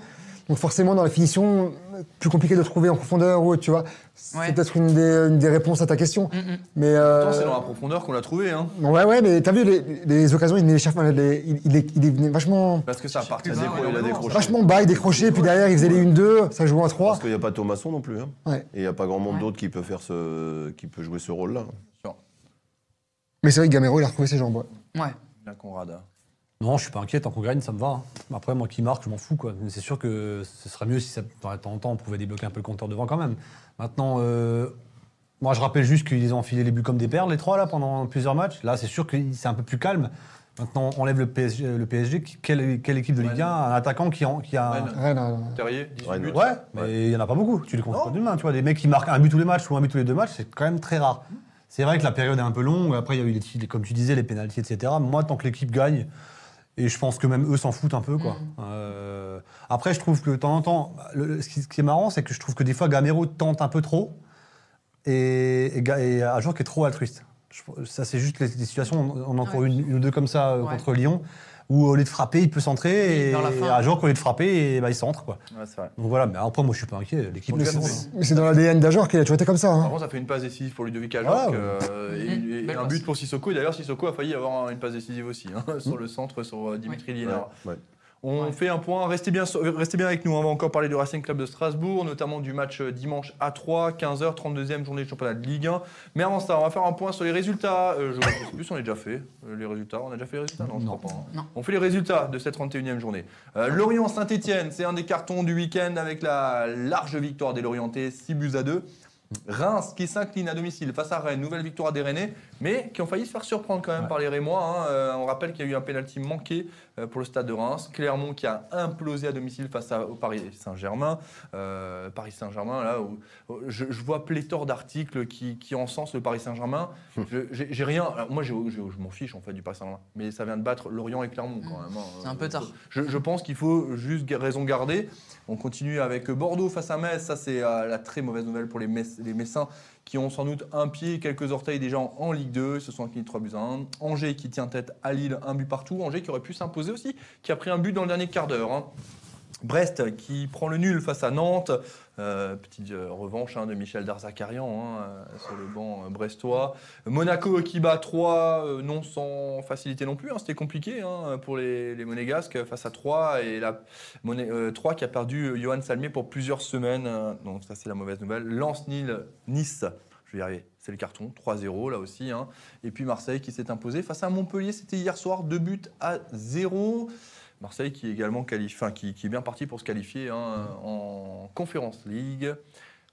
Donc forcément, dans la finition, plus compliqué de trouver en profondeur ou autre, tu vois. C'est Ouais. peut-être une des, une des réponses à ta question. Mm, mm. Mais euh, c'est dans la profondeur qu'on l'a trouvé, hein. ouais, ouais, mais t'as vu les, les occasions, il venait les il, il est, il est venu vachement, Parce que ça partait à il a zéro, décroché, il a décroché. vachement bas, il décrochait, puis derrière, il faisait les 1-2, ça jouait à 3. Parce qu'il n'y a pas Thomasson non plus. Hein. Ouais. Et il n'y a pas grand monde Ouais. d'autre qui peut faire ce, qui peut jouer ce rôle-là. Mais c'est vrai que Gamero, il a retrouvé ses jambes. ouais. Ouais. Bien Conrad. Non, je suis pas inquiet, tant qu'on gagne, ça me va. hein. Après, moi qui marque, je m'en fous. quoi. Mais C'est sûr que ce serait mieux si ça, de temps en temps on pouvait débloquer un peu le compteur devant quand même. Maintenant, euh, moi je rappelle juste qu'ils ont enfilé les buts comme des perles, les trois, là, pendant plusieurs matchs. Là, c'est sûr que c'est un peu plus calme. Maintenant, on enlève le PSG. Le PSG qui- quelle, quelle équipe de Ligue 1 Un attaquant qui, en- qui a. Rennes. Rien à- Terrier, 18 Ouais, buts. Ouais, mais il y en a pas beaucoup. Tu les comptes Non. pas d'une main. Tu vois, des mecs qui marquent un but tous les matchs ou un but tous les deux matchs, c'est quand même très rare. C'est vrai que la période est un peu longue. Après, il y a eu, les, les- comme tu disais, les pénalties, etc. Moi, tant que l'équipe gagne, et je pense que même eux s'en foutent un peu, quoi. Euh, après, je trouve que de temps en temps, le- le- ce, qui, ce qui est marrant, c'est que je trouve que des fois, Gamero tente un peu trop, et, et, et un joueur qui est trop altruiste. Je- ça, c'est juste les, les situations. On en a encore Ouais. une, une ou deux comme ça euh, Ouais. contre Lyon, où au lieu de frapper, il peut centrer, Oui, et vers la fin. un joueur qui au lieu de frapper, et, bah, il centre, quoi. Ouais, c'est vrai. Donc voilà, mais après, moi, je suis pas inquiet. L'équipe. Mais c'est dans l'ADN d'Ajor qu'il a toujours été comme ça. Par hein. contre, ça fait une passe décisive pour Ludovic Ajorc Ah, ouais. euh, et, et Belle un but pour Sissoko. Et d'ailleurs, Sissoko a failli avoir une passe décisive aussi hein, [laughs] sur le centre, sur euh, Dimitri. Ouais. On Ouais. fait un point. Restez bien, sur- restez bien avec nous. On va encore parler du Racing Club de Strasbourg, notamment du match euh, dimanche à 3, 15h, 32e journée de championnat de Ligue 1. Mais avant ça, on va faire un point sur les résultats. Euh, je ne sais plus si on a déjà fait euh, les résultats. On a déjà fait les résultats? Non, je Non. crois pas. hein. Non. On fait les résultats de cette 31e journée. Euh, Lorient-Saint-Etienne, c'est un des cartons du week-end avec la large victoire des Lorientais, 6 buts à 2. Reims qui s'incline à domicile face à Rennes, nouvelle victoire des Rennais, mais qui ont failli se faire surprendre quand même Ouais. par les Rémois. hein. Euh, on rappelle qu'il y a eu un pénalty manqué euh, pour le stade de Reims. Clermont qui a implosé à domicile face à, au Paris Saint-Germain. Euh, Paris Saint-Germain, là où je, je vois pléthore d'articles qui, qui encensent le Paris Saint-Germain. Je- J'ai rien. alors, moi, je m'en fiche en fait du Paris Saint-Germain, mais ça vient de battre Lorient et Clermont quand même. hein. C'est un peu tard. Je, je pense qu'il faut juste raison garder. On continue avec Bordeaux face à Metz. Ça, c'est euh, la très mauvaise nouvelle pour les Messins qui ont sans doute un pied et quelques orteils déjà en, Ligue 2. Ils se sont inclinés 3 buts à 1. Angers qui tient tête à Lille, un but partout. Angers qui aurait pu s'imposer aussi, qui a pris un but dans le dernier quart d'heure. hein. Brest qui prend le nul face à Nantes. Euh, petite euh, revanche hein, de Michel Darzacarian hein, euh, sur le banc brestois. Monaco qui bat 3, euh, non sans facilité non plus. hein, C'était compliqué hein, pour les, les Monégasques face à 3. Et la, Moné- euh, 3 qui a perdu Johan Salmier pour plusieurs semaines. donc ça c'est la mauvaise nouvelle. Lance-Nil, Nice. Je vais y arriver. C'est le carton, 3-0 là aussi. Et puis Marseille qui s'est imposé face à Montpellier. C'était hier soir, 2 buts à 0. Marseille qui est également qualifié, enfin, qui, qui est bien parti pour se qualifier hein, en Conférence League.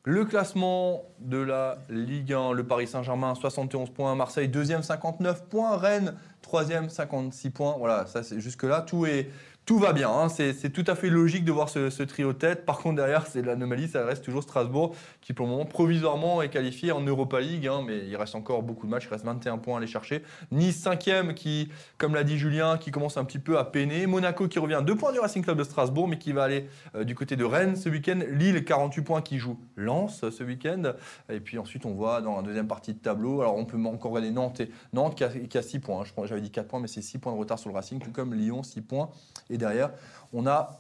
Le classement de la Ligue 1, le Paris Saint-Germain 71 points, Marseille deuxième 59 points, Rennes troisième 56 points. Voilà, ça c'est jusque là tout est tout va bien. hein. C'est tout à fait logique de voir ce, trio tête. Par contre derrière c'est l'anomalie, ça reste toujours Strasbourg qui pour le moment provisoirement est qualifié en Europa League, hein, mais il reste encore beaucoup de matchs, il reste 21 points à aller chercher. Nice 5e qui, comme l'a dit Julien, qui commence un petit peu à peiner. Monaco qui revient 2 points du Racing Club de Strasbourg, mais qui va aller euh, du côté de Rennes ce week-end. Lille 48 points qui joue Lens ce week-end. Et puis ensuite on voit dans la deuxième partie de tableau, alors on peut encore regarder Nantes, et, Nantes qui a, qui a 6 points. hein. J'avais dit 4 points, mais c'est 6 points de retard sur le Racing, tout comme Lyon 6 points. Et derrière, on a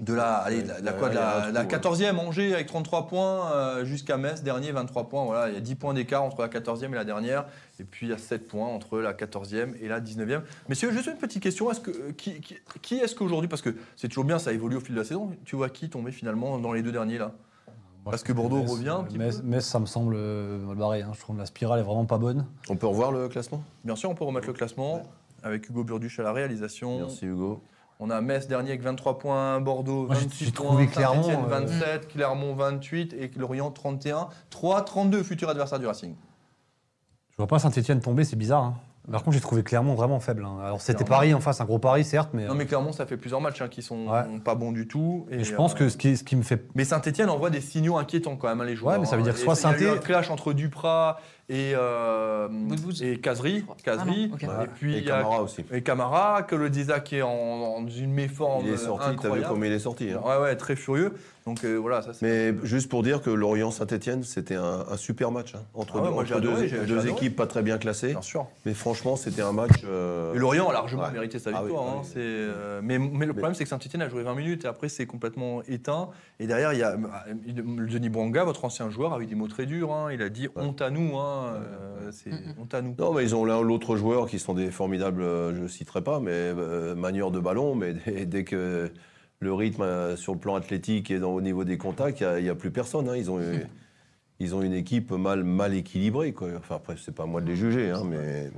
de la, allez, de la, de la quoi, de la, Ouais, la il y a un trou, 14e Angers avec 33 points euh, jusqu'à Metz, dernier 23 points. Voilà, il y a 10 points d'écart entre la 14e et la dernière. Et puis il y a 7 points entre la 14e et la 19e. Messieurs, juste une petite question. Est-ce que, euh, qui, qui, qui est-ce qu'aujourd'hui, parce que c'est toujours bien, ça évolue au fil de la saison, tu vois qui tomber finalement dans les deux derniers là? Parce que Bordeaux revient Metz. Metz, ça me semble euh, mal barré. hein. Je trouve que la spirale est vraiment pas bonne. On peut revoir le classement? Bien sûr, on peut remettre le classement avec Hugo Burduche à la réalisation. Merci Hugo. On a Metz dernier avec 23 points, Bordeaux Moi, j'ai- 26 j'ai points, Clermont, Saint-Étienne euh, 27, Clermont 28 et Lorient 31. 3, 32 futurs adversaires du Racing. Je vois pas Saint-Etienne tomber, c'est bizarre. hein. Par contre, j'ai trouvé Clermont vraiment faible. hein. Alors, c'était. Paris en face, un gros Paris, certes, mais. Non mais Clermont, ça fait plusieurs matchs hein, qui sont Ouais. pas bons du tout. Et, Et je pense euh, que ce qui, ce qui me fait. Mais Saint-Etienne envoie des signaux inquiétants quand même, hein, les joueurs. Ouais, mais ça veut hein. dire que Et soit Il y a eu un clash entre Duprat et, euh, et. Ah. Et puis Et a Camara aussi. et Camara, que le Disa qui est en, en une méforme Il est sorti, t'as vu comment il est sorti. hein. Ouais, ouais, très furieux. Donc euh, voilà, ça c'est. Mais juste pour dire que Lorient-Saint-Etienne, c'était un, un super match hein, entre, Ah ouais, deux, moi, j'ai entre deux- adoré, j'ai- j'ai deux adoré. équipes pas très bien classées. Bien sûr. Mais franchement, c'était un match. euh, Et Lorient a largement Ouais. mérité sa Ah oui, victoire. ah hein. oui. C'est, euh, mais, mais le problème, c'est que Saint-Etienne a joué 20 minutes et après, c'est complètement éteint. Et derrière, il y a Denis Branga, votre ancien joueur, a eu des mots très durs. hein. Il a dit honte à nous. hein. Euh, c'est honte à nous. Non, mais ils ont l'un ou l'autre joueur qui sont des formidables, euh, je ne citerai pas, mais euh, manieurs de ballon. Mais [laughs] dès, dès que le rythme euh, sur le plan athlétique et dans, au niveau des contacts, il n'y a, plus personne. hein. Ils, ont, [laughs] ils ont une équipe mal, mal équilibrée. Quoi. Enfin, après, c'est pas à moi de les juger, hein, mais.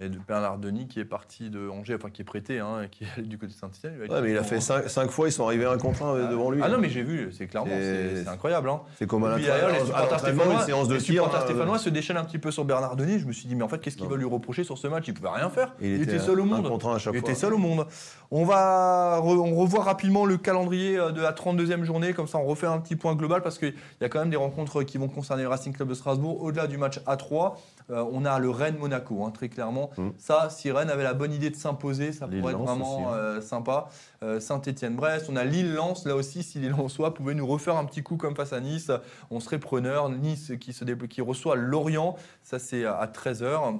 Et de Bernard Denis qui est parti de Angers, enfin qui est prêté, hein, qui est allé [laughs] du côté de Saint-Etienne. dit, Ouais, mais il a fait cinq, fois, ils sont arrivés un contre un devant lui. Ah non, mais j'ai vu, c'est clairement, C'est- incroyable. hein. C'est comme à derrière, les supporters stéphanois, séance de les tir. supporters euh, stéphanois se déchaînent un petit peu sur Bernard Denis. Je me suis dit, mais en fait, qu'est-ce qu'ils veulent lui reprocher sur ce match? Il pouvait rien faire. Il Il, était était seul au un monde. contre un à chaque Il fois. était seul au monde. On va re- on revoit rapidement le calendrier euh, de la 32e journée, comme ça on refait un petit point global parce qu'il y a quand même des rencontres qui vont concerner le Racing Club de Strasbourg. Au-delà du match A3, euh, on a le Rennes-Monaco, hein, très clairement. Mm. Ça, si Rennes avait la bonne idée de s'imposer, ça pourrait être vraiment aussi, hein. euh, sympa. Euh, Saint-Etienne-Brest, on a Lille-Lens, là aussi, si les Lensois pouvaient nous refaire un petit coup comme face à Nice, on serait preneur. Nice qui, se dé- qui reçoit Lorient, ça c'est à 13h.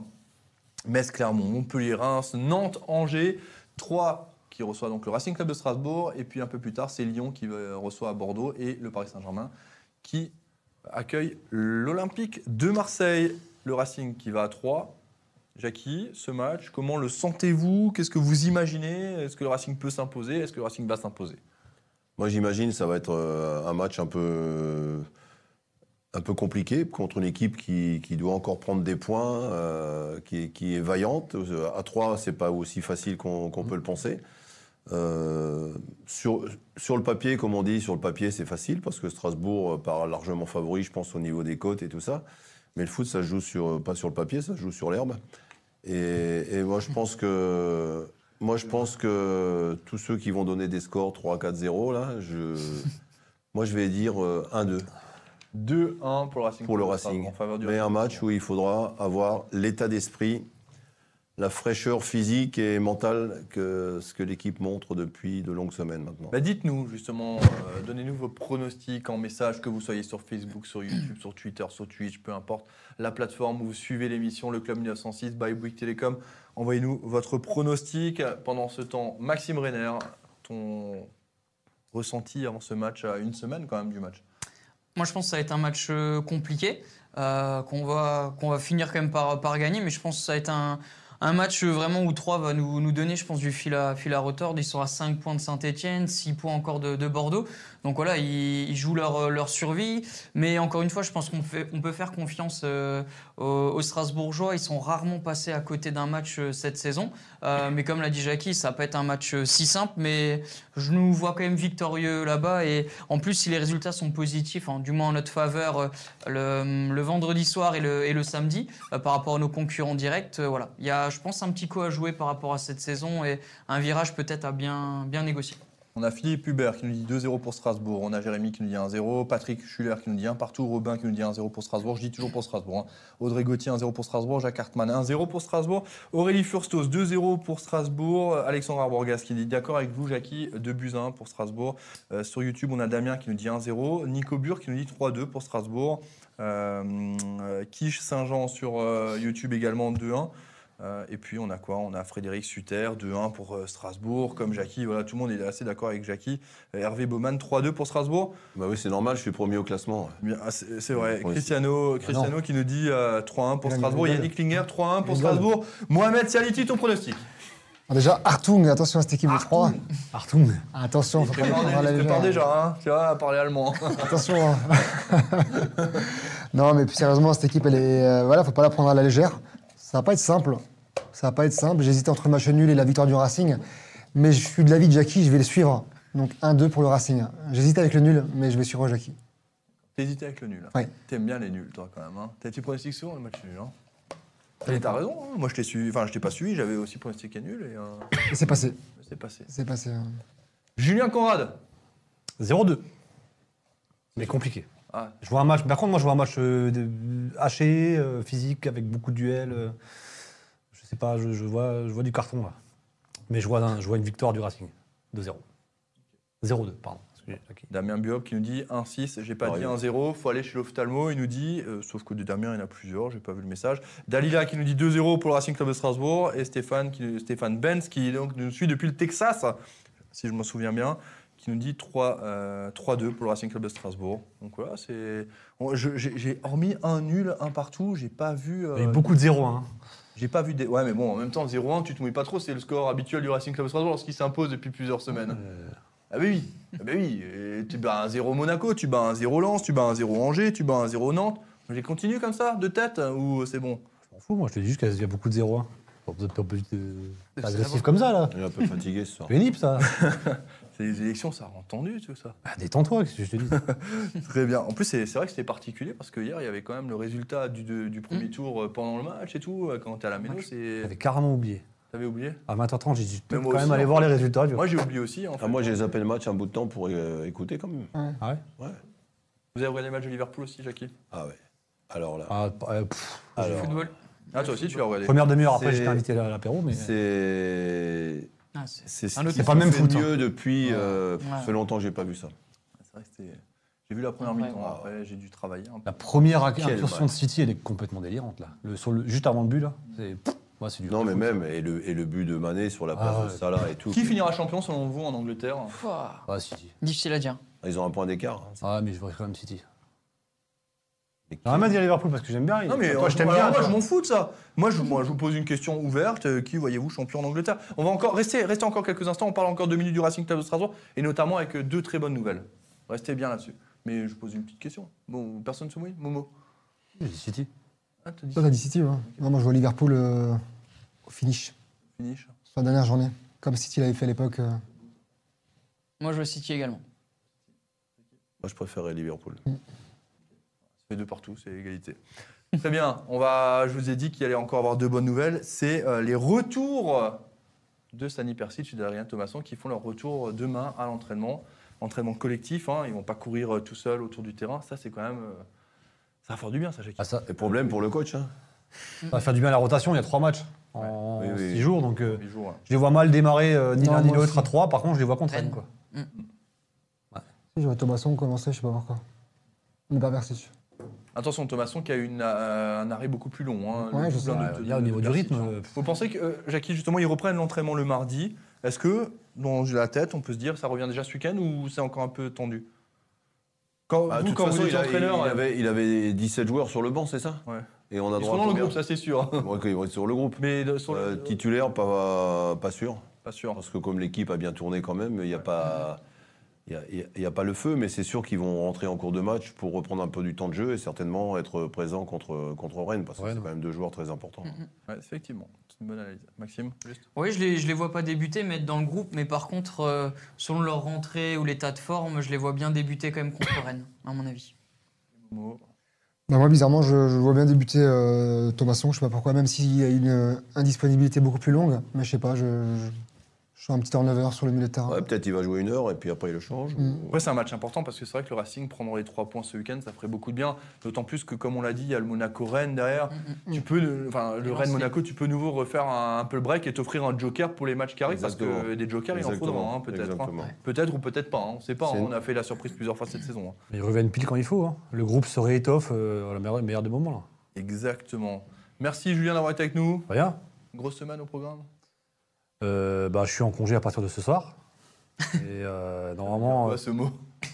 Metz, Clermont, Montpellier, Reims, Nantes, Angers, 3 qui reçoit donc le Racing Club de Strasbourg, et puis un peu plus tard, c'est Lyon qui reçoit à Bordeaux et le Paris Saint-Germain qui accueille l'Olympique de Marseille. Le Racing qui va à 3. Jackie, ce match, comment le sentez-vous? Qu'est-ce que vous imaginez? Est-ce que le Racing peut s'imposer? Est-ce que le Racing va s'imposer? Moi, j'imagine ça va être euh, un match un peu, un peu compliqué contre une équipe qui, qui doit encore prendre des points, euh, qui, est- qui est vaillante. Euh, À 3, c'est pas aussi facile qu'on peut le penser. Sur, sur le papier, comme on dit, sur le papier, c'est facile parce que Strasbourg part largement favori, je pense, au niveau des côtes et tout ça. Mais le foot, ça se joue sur, pas sur le papier, ça se joue sur l'herbe. Et, et moi, je pense que moi, je pense que tous ceux qui vont donner des scores 3-4-0, là, je, moi, je vais dire euh, 1-2 2-1 pour le Racing. pour le Racing. en faveur du Mais un match où il faudra avoir l'état d'esprit, la fraîcheur physique et mentale que ce que l'équipe montre depuis de longues semaines maintenant. Bah, Dites-nous justement, euh, donnez-nous vos pronostics en message, que vous soyez sur Facebook, sur YouTube, sur Twitter, sur Twitch, peu importe la plateforme où vous suivez l'émission, le Club 1906 by Bouygues Télécom. Envoyez-nous votre pronostic. Pendant ce temps, Maxime Renner, ton ressenti avant ce match, à une semaine quand même du match? Moi, je pense que ça va être un match euh, compliqué, euh, qu'on va, qu'on va finir quand même par, par gagner, mais je pense que ça va être un, un match vraiment où 3 va nous, nous donner, je pense, du fil à, fil à retordre. Ils sont à 5 points de Saint-Etienne, 6 points encore de Bordeaux. Donc voilà, ils, jouent leur, leur survie. Mais encore une fois, je pense qu'on peut faire confiance euh, aux, Strasbourgeois. Ils sont rarement passés à côté d'un match euh, cette saison. Euh, mais comme l'a dit Jackie, ça pas être un match euh, si simple, mais je nous vois quand même victorieux là-bas. Et en plus, si les résultats sont positifs, hein, du moins en notre faveur, euh, le, vendredi soir et le, samedi, euh, par rapport à nos concurrents directs, euh, voilà. Il y a, je pense, un petit coup à jouer par rapport à cette saison et un virage peut-être à bien, bien négocier. On a Philippe Hubert qui nous dit 2-0 pour Strasbourg. On a Jérémy qui nous dit 1-0. Patrick Schuller qui nous dit 1 partout. Robin qui nous dit 1-0 pour Strasbourg. Je dis toujours pour Strasbourg. hein. Audrey Gauthier 1-0 pour Strasbourg. Jacques Hartmann 1-0 pour Strasbourg. Aurélie Furstos 2-0 pour Strasbourg. Alexandre Arborgas qui dit d'accord avec vous, Jackie, 2 buts à 1 pour Strasbourg. Euh, sur YouTube, on a Damien qui nous dit 1-0. Nico Bur qui nous dit 3-2 pour Strasbourg. Euh, euh, Quiche Saint-Jean sur euh, YouTube également 2-1. Euh, et puis on a quoi? On a Frédéric Sutter, 2-1 pour euh, Strasbourg, comme Jackie, voilà, tout le monde est assez d'accord avec Jackie. Euh, Hervé Baumann, 3-2 pour Strasbourg. Bah oui, c'est normal, je suis premier au classement. Ah, c'est vrai. Cristiano, Cristiano qui nous dit euh, 3-1 pour Strasbourg. Yannick Klinger, 3-1 pour. Strasbourg. Mohamed Saliti, ton pronostic? Alors Déjà, Hartung, attention à cette équipe de 3. Artung. Attention, Il faut pas prépare, prendre à la il prépare légère. déjà, hein, tu vois, à parler allemand. [laughs] Attention. hein. [laughs] non, mais plus sérieusement, cette équipe, elle est. euh, voilà, faut pas la prendre à la légère. Ça va pas être simple. Ça va pas être simple. J'hésite entre le match nul et la victoire du Racing. Mais je suis de l'avis de Jackie, je vais le suivre. Donc 1-2 pour le Racing. J'hésite avec le nul, mais je vais suivre Jackie. T'hésitais avec le nul. hein. Oui. T'aimes bien les nuls, toi, quand même. Hein. T'as- Tu pronostiques souvent le match nul, hein? Et t'as raison, hein. moi je t'ai suivi, enfin je t'ai pas suivi, j'avais aussi pronostiqué nul et euh, Et c'est passé. c'est passé. C'est passé. hein. Julien Conrad 0-2. Mais compliqué. Ah, Je vois un match. Par contre, moi, je vois un match euh, de- haché, euh, physique, avec beaucoup de duels. euh, je sais pas, je, je vois, je vois du carton là. Mais je vois, un- je vois une victoire du Racing. 2-0. 0-2, pardon. Damien Biop qui nous dit 1-6, j'ai pas dit 1-0, faut aller chez l'ophtalmo, il nous dit, euh, sauf que de Damien il y en a plusieurs, j'ai pas vu le message. Dalila qui nous dit 2-0 pour le Racing Club de Strasbourg, et Stéphane, qui, Stéphane Benz qui donc, nous suit depuis le Texas, si je me souviens bien, qui nous dit 3, euh, 3-2 pour le Racing Club de Strasbourg. Donc voilà, c'est. on- je- J'ai hormis un nul, un partout, j'ai pas vu. euh, Il y a eu beaucoup de 0 hein. j'ai pas vu des. Ouais, mais bon, en même temps, 0-1, tu te mouilles pas trop, c'est le score habituel du Racing Club de Strasbourg lorsqu'il s'impose depuis plusieurs semaines. Euh, Ah bah oui, ah bah oui. Et tu bats un 0 Monaco, tu bats un 0 Lens, tu bats un 0 Angers, tu bats un 0 Nantes. J'ai continué comme ça, de tête, ou c'est bon? Je m'en fous, moi je te dis juste qu'il y a beaucoup de 0 Pas besoin de- de- de- C'est pas agressif bon. comme ça là. Il est un peu fatigué ce soir. Pénible ça. [laughs] C'est les élections, ça rend tendu, tout ça. Ah, Détends-toi, qu'est-ce que je te dis? [laughs] Très bien. En plus, c'est vrai que c'était particulier parce que hier, il y avait quand même le résultat du, de- du premier tour euh, pendant le match et tout. euh, Quand t'es à la méno, c'est. J'avais carrément oublié. T'avais oublié? À 20h30, j'ai dû quand moi même aller voir les résultats. Moi, j'ai oublié aussi. En fait. Ah, moi, j'ai zappé le match un bout de temps pour euh, écouter quand même. Ah ouais? Vous avez regardé le match de Liverpool aussi, Jackie? Ah ouais. Alors là. Ah, euh, pff, alors, Football? Ah, toi aussi, tu l'as regardé. Première demi-heure après, j'étais invité à l'apéro, mais. c'est. Ah, c'est- ce Un autre- qui C'est pas même fait foot, hein. mieux depuis. euh, Ouais. Ça fait longtemps que j'ai pas vu ça. C'est vrai que c'était. J'ai vu la première Ouais. mi-temps. Après, j'ai dû travailler un peu. La première Quel incursion de. City, elle est complètement délirante là. Le, sur le, juste avant le but là, c'est. pff, ouais, c'est du Non, mais foot, même, et le, et le but de Mané sur la place Ah de ouais. Salah et tout. Qui finira champion selon vous en Angleterre? Pouah. Ah, City. Difficile à dire. Ils ont un point d'écart. hein. Ah, mais je vois quand même City. J'aurais rien à dire Liverpool parce que j'aime bien. Non mais toi, euh, je t'aime bien. moi je m'en fous de ça. Moi je, moi je vous pose une question ouverte. Euh, Qui voyez-vous champion en Angleterre On va encore rester, rester encore quelques instants. On parle encore deux minutes du Racing Club de Strasbourg et notamment avec euh, deux très bonnes nouvelles. Restez bien là-dessus. Mais je pose une petite question. Bon, personne se mouille? Momo J'ai dit City. ah, t'as dit Toi, t'as dit City, ouais. Non, moi, je vois Liverpool euh, au finish, finish. sur la dernière journée, comme City l'avait fait à l'époque. euh. Moi, je vois City également. Moi, je préférais Liverpool. C'est deux partout, c'est égalité. Très bien. On va, je vous ai dit qu'il allait encore avoir deux bonnes nouvelles. C'est euh, les retours de Sani Persic et d'Adrien Thomasson qui font leur retour demain à l'entraînement. Entraînement collectif. Hein. Ils vont pas courir euh, tout seuls autour du terrain. Ça, c'est quand même. euh, ça va faire du bien, ça, Jackie. Ah, ça, Et problème pour le coach. Hein. ça va faire du bien à la rotation. Il y a trois matchs en Oui, oui. six jours, donc euh, Les jours, je les vois mal démarrer euh, ni l'un ni l'autre à trois. Par contre, je les vois contre quoi. Si, je vois Thomasson commencer, je sais pas pourquoi. Mais pas Persic. Attention, Thomasson qui a eu une, euh, un arrêt beaucoup plus long. hein, Ouais, je sais. de- de- là, au niveau du rythme, euh, Vous pensez que, euh, Jackie, justement, ils reprennent l'entraînement le mardi? Est-ce que, dans la tête, on peut se dire ça revient déjà ce week-end ou c'est encore un peu tendu? Quand, Ah, de Vous, façon, êtes il, a- entraîneur, il euh, avait, il avait 17 joueurs sur le banc, c'est ça? Ouais. Et on a ils droit sont à dans le groupe, ça c'est sûr. [laughs] Ils vont être sur le groupe. Mais de- sur le- Euh, titulaire, pas, pas sûr. pas sûr. Parce que comme l'équipe a bien tourné quand même, il n'y a pas. [laughs] Il y a- pas le feu, mais c'est sûr qu'ils vont rentrer en cours de match pour reprendre un peu du temps de jeu et certainement être présents contre, contre Rennes, parce que Ouais, c'est quand même deux joueurs très importants. Ouais, effectivement, c'est une bonne analyse. Maxime, juste Oui, je les, je les vois pas débuter, mais être dans le groupe. Mais par contre, euh, selon leur rentrée ou l'état de forme, je les vois bien débuter quand même contre [coughs] Rennes, à mon avis. Bah, moi, bizarrement, je, je vois bien débuter euh, Thomasson. Je sais pas pourquoi, même s'il y a une euh, indisponibilité beaucoup plus longue. Mais je sais pas, je, je, je suis un petit turnover sur le milieu de terrain. Ouais, Peut-être il va jouer une heure et puis après il le change. Mm. ou- Après, c'est un match important parce que c'est vrai que le Racing prendra les trois points ce week-end, ça ferait beaucoup de bien. D'autant plus que, comme on l'a dit, il y a le Monaco-Rennes derrière. Mm, Tu peux, le- enfin, le Rennes-Monaco, tu peux nouveau refaire un, un peu le break et t'offrir un joker pour les matchs qui arrivent parce que des jokers, il en faudra, hein, peut-être. hein. Peut-être ou peut-être pas, hein, on sait pas. hein, on a fait la surprise plusieurs fois cette saison. hein. Ils reviennent pile quand il faut. hein. Le groupe se réétoffe euh, à la meilleure, meilleure des moments. Là. Exactement. Merci Julien d'avoir été avec nous. Rien. Grosse semaine au programme. Euh, bah, je suis en congé à partir de ce soir. Et euh, [laughs] normalement, Ouais, ce mot.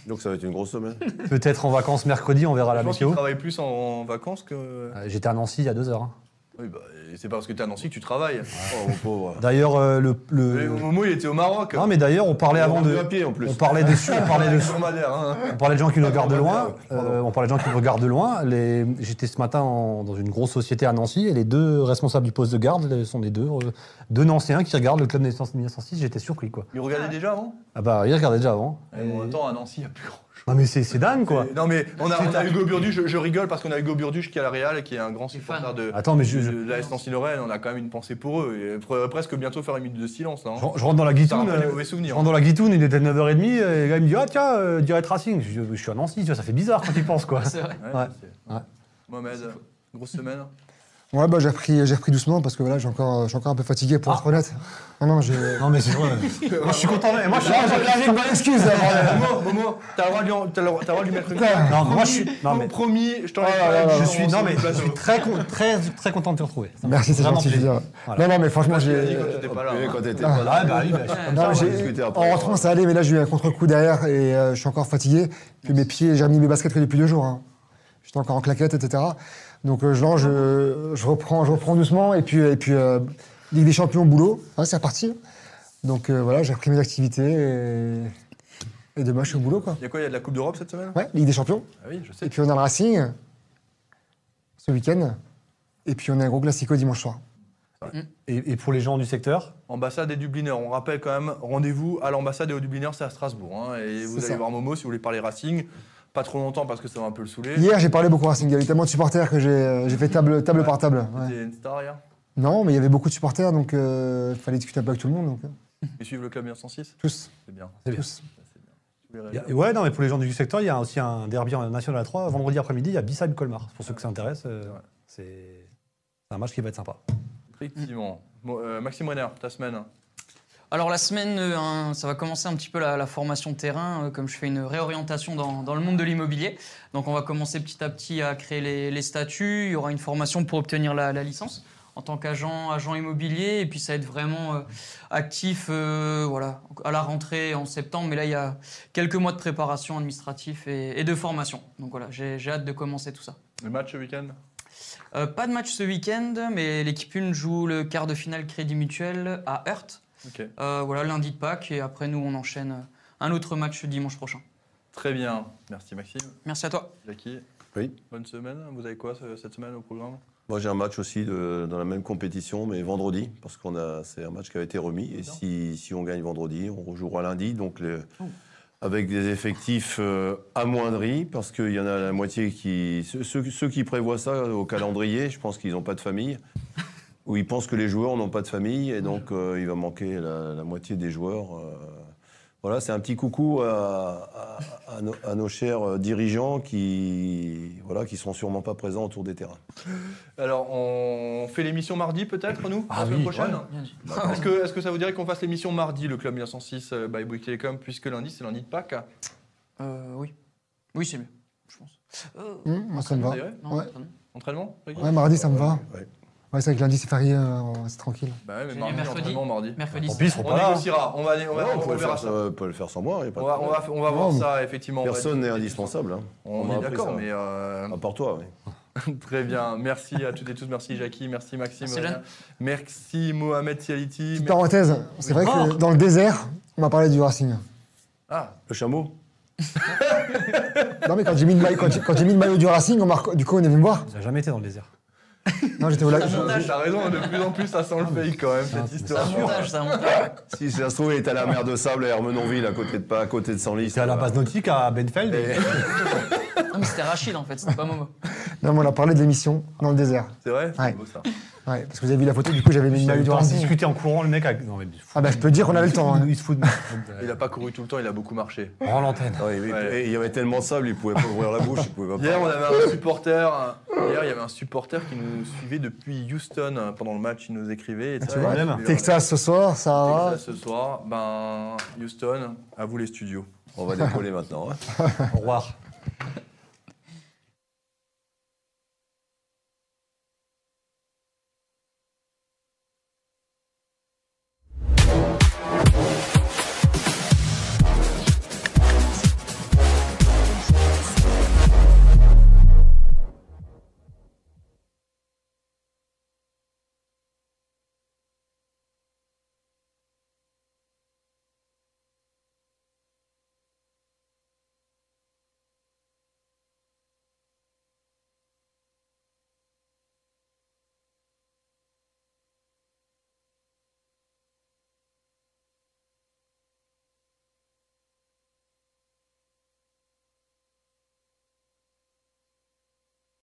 Donc ça va être une grosse semaine. euh, peut-être en vacances mercredi, on verra Je la pense qu'il météo. travaille plus en, en vacances que. Euh, J'étais à Nancy il y a deux heures. hein. Oui, bah, c'est pas parce que t'es à Nancy que tu travailles. Oh, pauvre. D'ailleurs, euh, le, le- Au Momo, il était au Maroc. non mais d'ailleurs, on parlait avant de, à pied en plus. on parlait des on [laughs] parlait de hein. On parlait de gens qui nous regardent de loin. Euh, on parlait de gens qui nous regardent de loin. Les- J'étais ce matin en- dans une grosse société à Nancy et les deux responsables du poste de garde les- sont des deux, euh, deux Nancéens qui regardent le club de 1906. J'étais surpris quoi. Il regardait déjà avant Ah bah ils regardaient déjà avant. Et En même temps, à Nancy, il n'y a plus grand. Non mais c'est c'est dingue quoi. Non, mais on a, on a Hugo Burduche, je, je rigole parce qu'on a Hugo Burduche qui est à la Real et qui est un grand supporter fan. de, Attends mais je, je, de, de l'AS Nancy-Lorraine. On a quand même une pensée pour eux. Et pre- presque bientôt faire une minute de silence. Hein. je- je rentre dans la guitoune. euh, je rentre dans la guitoune, il était 9h30 et le gars il me dit ah tiens euh, direct Racing. Je, suis à Nancy, tu vois, ça fait bizarre quand il pense quoi. [laughs] C'est vrai. Ouais. Mohamed, grosse semaine. Ouais, bah, j'ai repris, j'ai repris doucement parce que voilà, j'ai encore, je suis encore un peu fatigué pour Ah. être honnête. Non, non, j'ai. Non, mais c'est vrai. [laughs] moi, je suis content. Et moi, je suis. J'ai- j'ai une bonne excuse. Momo, Momo, t'as le droit de lui mettre une. Non, mais moi, je Promis, suis- non, mais- Promis, je t'en Oh Je suis, non, mais je suis très, con- très, très content de te retrouver. Merci, c'est gentil. dire. Non, non, mais franchement, j'ai. quand t'étais pas là. Hein. quand t'étais pas bah oui, bah, je- j'ai- en rentrant, ça allait, mais là, j'ai eu un contre-coup derrière et euh, je suis encore fatigué. Puis mes pieds, j'ai remis mes baskets que depuis deux jours. Hein. J'étais encore en claquette, etc. Donc, euh, je, lance, je, je, reprends, je reprends doucement. Et puis, et puis euh, Ligue des Champions, boulot. Ah, c'est reparti. Donc, euh, voilà, j'ai repris mes activités et, et demain, je suis au boulot, quoi. Il y a quoi Il y a de la Coupe d'Europe cette semaine? Ouais, Ligue des Champions. Ah oui, je sais. Et puis, on a le Racing ce week-end. Et puis, on a un gros classico dimanche soir. Et, et pour les gens du secteur, Ambassade et Dubliners. On rappelle quand même, rendez-vous à l'ambassade et au Dubliners, c'est à Strasbourg. hein. et vous allez ça. voir Momo si vous voulez parler Racing. Pas trop longtemps parce que ça va un peu le saouler. Hier, j'ai parlé beaucoup au Racing. Il y avait tellement de supporters que j'ai euh, j'ai fait table, table Ouais. par table. ouais. Une star hier? Non, mais il y avait beaucoup de supporters, donc il fallait discuter un peu avec tout le monde. Donc, euh, [laughs] Ils suivent le club 106 tous, C'est bien. c'est bien. tous. A- ouais, non, mais pour les gens du secteur, il y a aussi un derby en national à 3. Vendredi après-midi, il y a Bissab Colmar. Pour ceux que ça intéresse, euh, Ouais. c'est c'est un match qui va être sympa. Effectivement. Bon, euh, Maxime Renner, ta semaine. Alors la semaine, euh, ça va commencer un petit peu la, la formation de terrain, euh, comme je fais une réorientation dans, dans le monde de l'immobilier. Donc on va commencer petit à petit à créer les, les statuts. Il y aura une formation pour obtenir la, la licence en tant qu'agent agent immobilier. Et puis ça va être vraiment euh, actif euh, voilà, à la rentrée en septembre. Mais là, il y a quelques mois de préparation administrative et, et de formation. Donc voilà, j'ai hâte de commencer tout ça. Le match ce week-end? Pas de match ce week-end, mais l'équipe 1 joue le quart de finale Crédit Mutuel à Heurt. Ok. Euh, voilà, lundi de Pâques, et après, nous, on enchaîne euh, un autre match dimanche prochain. Très bien. Merci Maxime. Merci à toi. Jackie, Oui. bonne semaine. Vous avez quoi ce- cette semaine au programme? Moi, j'ai un match aussi de- dans la même compétition, mais vendredi, parce qu'on a, c'est un match qui a été remis. Et si, si on gagne vendredi, on rejouera lundi, donc les- Oh. avec des effectifs euh, amoindris, parce qu'il y en a la moitié qui, ceux qui prévoient ça au calendrier, je pense qu'ils n'ont pas de famille, ou ils pensent que les joueurs n'ont pas de famille, et donc euh, il va manquer la, la moitié des joueurs. euh. Voilà, c'est un petit coucou à, à- à nos, à nos chers euh, dirigeants qui, voilà, qui sont sûrement pas présents autour des terrains. Alors, on fait l'émission mardi peut-être, nous Ah La semaine oui, prochaine Bien dit. [laughs] Est-ce que, est-ce que ça vous dirait qu'on fasse l'émission mardi, le Club 1906 euh, by Bouygues Télécom, puisque lundi, c'est lundi de Pâques? Euh, oui. Oui, c'est mieux, je pense. Euh, Hum, moi, ça me va. Ouais. Entraînement Ouais, mardi, ça me va. Ouais. Ouais, c'est vrai que lundi, c'est férié, euh, c'est tranquille. Bah ouais, mais J'ai mardi, dit mercredi. entraînement mardi. Mercredi. Tant pis, ils seront On pas là. négociera, on va, on va, Ouais, on on, peut va le verra faire, ça. ça, on peut le faire sans moi. y a pas On de va, on va, problème. on va voir Non, ça, effectivement. on va Personne n'est discuter. indispensable. hein. On, m'a est appris d'accord, ça. mais euh, À part toi, oui. [laughs] très bien. Merci à toutes et tous. Merci Jackie, merci Maxime. Merci, Jeanne. Merci Mohamed Sialiti. Petite Merci- parenthèse, c'est vrai que dans le désert, on m'a parlé du Racing. Ah, Le chameau Non, mais quand j'ai mis, le maillot- quand j'ai- quand j'ai mis le maillot du Racing, on m'a rec- du coup, on est venu me voir. J'ai jamais été dans le désert. Non, j'étais au lac. T'as raison, de plus en plus ça sent le fake quand même, Ah, cette mais C'est histoire. un montage, c'est un montage. Si ça se trouve, il est à la mer de Sable, à Hermenonville, à côté de, pas à côté de Senlis. J'étais à la base nautique à Benfeld. et- Non, mais c'était Rachid, en fait, c'était pas Momo. Non, mais on a parlé de l'émission dans le désert. C'est vrai? Ouais. C'est beau, ça. Ouais, parce que vous avez vu la photo, du coup, j'avais mis le Il a eu maillot le du temps de Racing. discuter en courant, le mec. a- Non, mais Ah, bah, je peux dire qu'on avait le temps. hein. Il se fout de [laughs] Il a pas couru tout le temps, il a beaucoup marché. Rends l'antenne. Ah oui, oui, Ouais. et il y avait tellement de sable, il pouvait pas ouvrir la bouche, il pouvait pas Hier, on parler. avait un supporter. Hier, il y avait un supporter qui nous suivait depuis Houston euh, pendant le match. Il nous écrivait. Et tu ça, vois, il même. suivait, Texas ce soir, Sahara. Texas ce soir. Ben, Houston, à vous les studios. On va décoller maintenant. hein. Au revoir.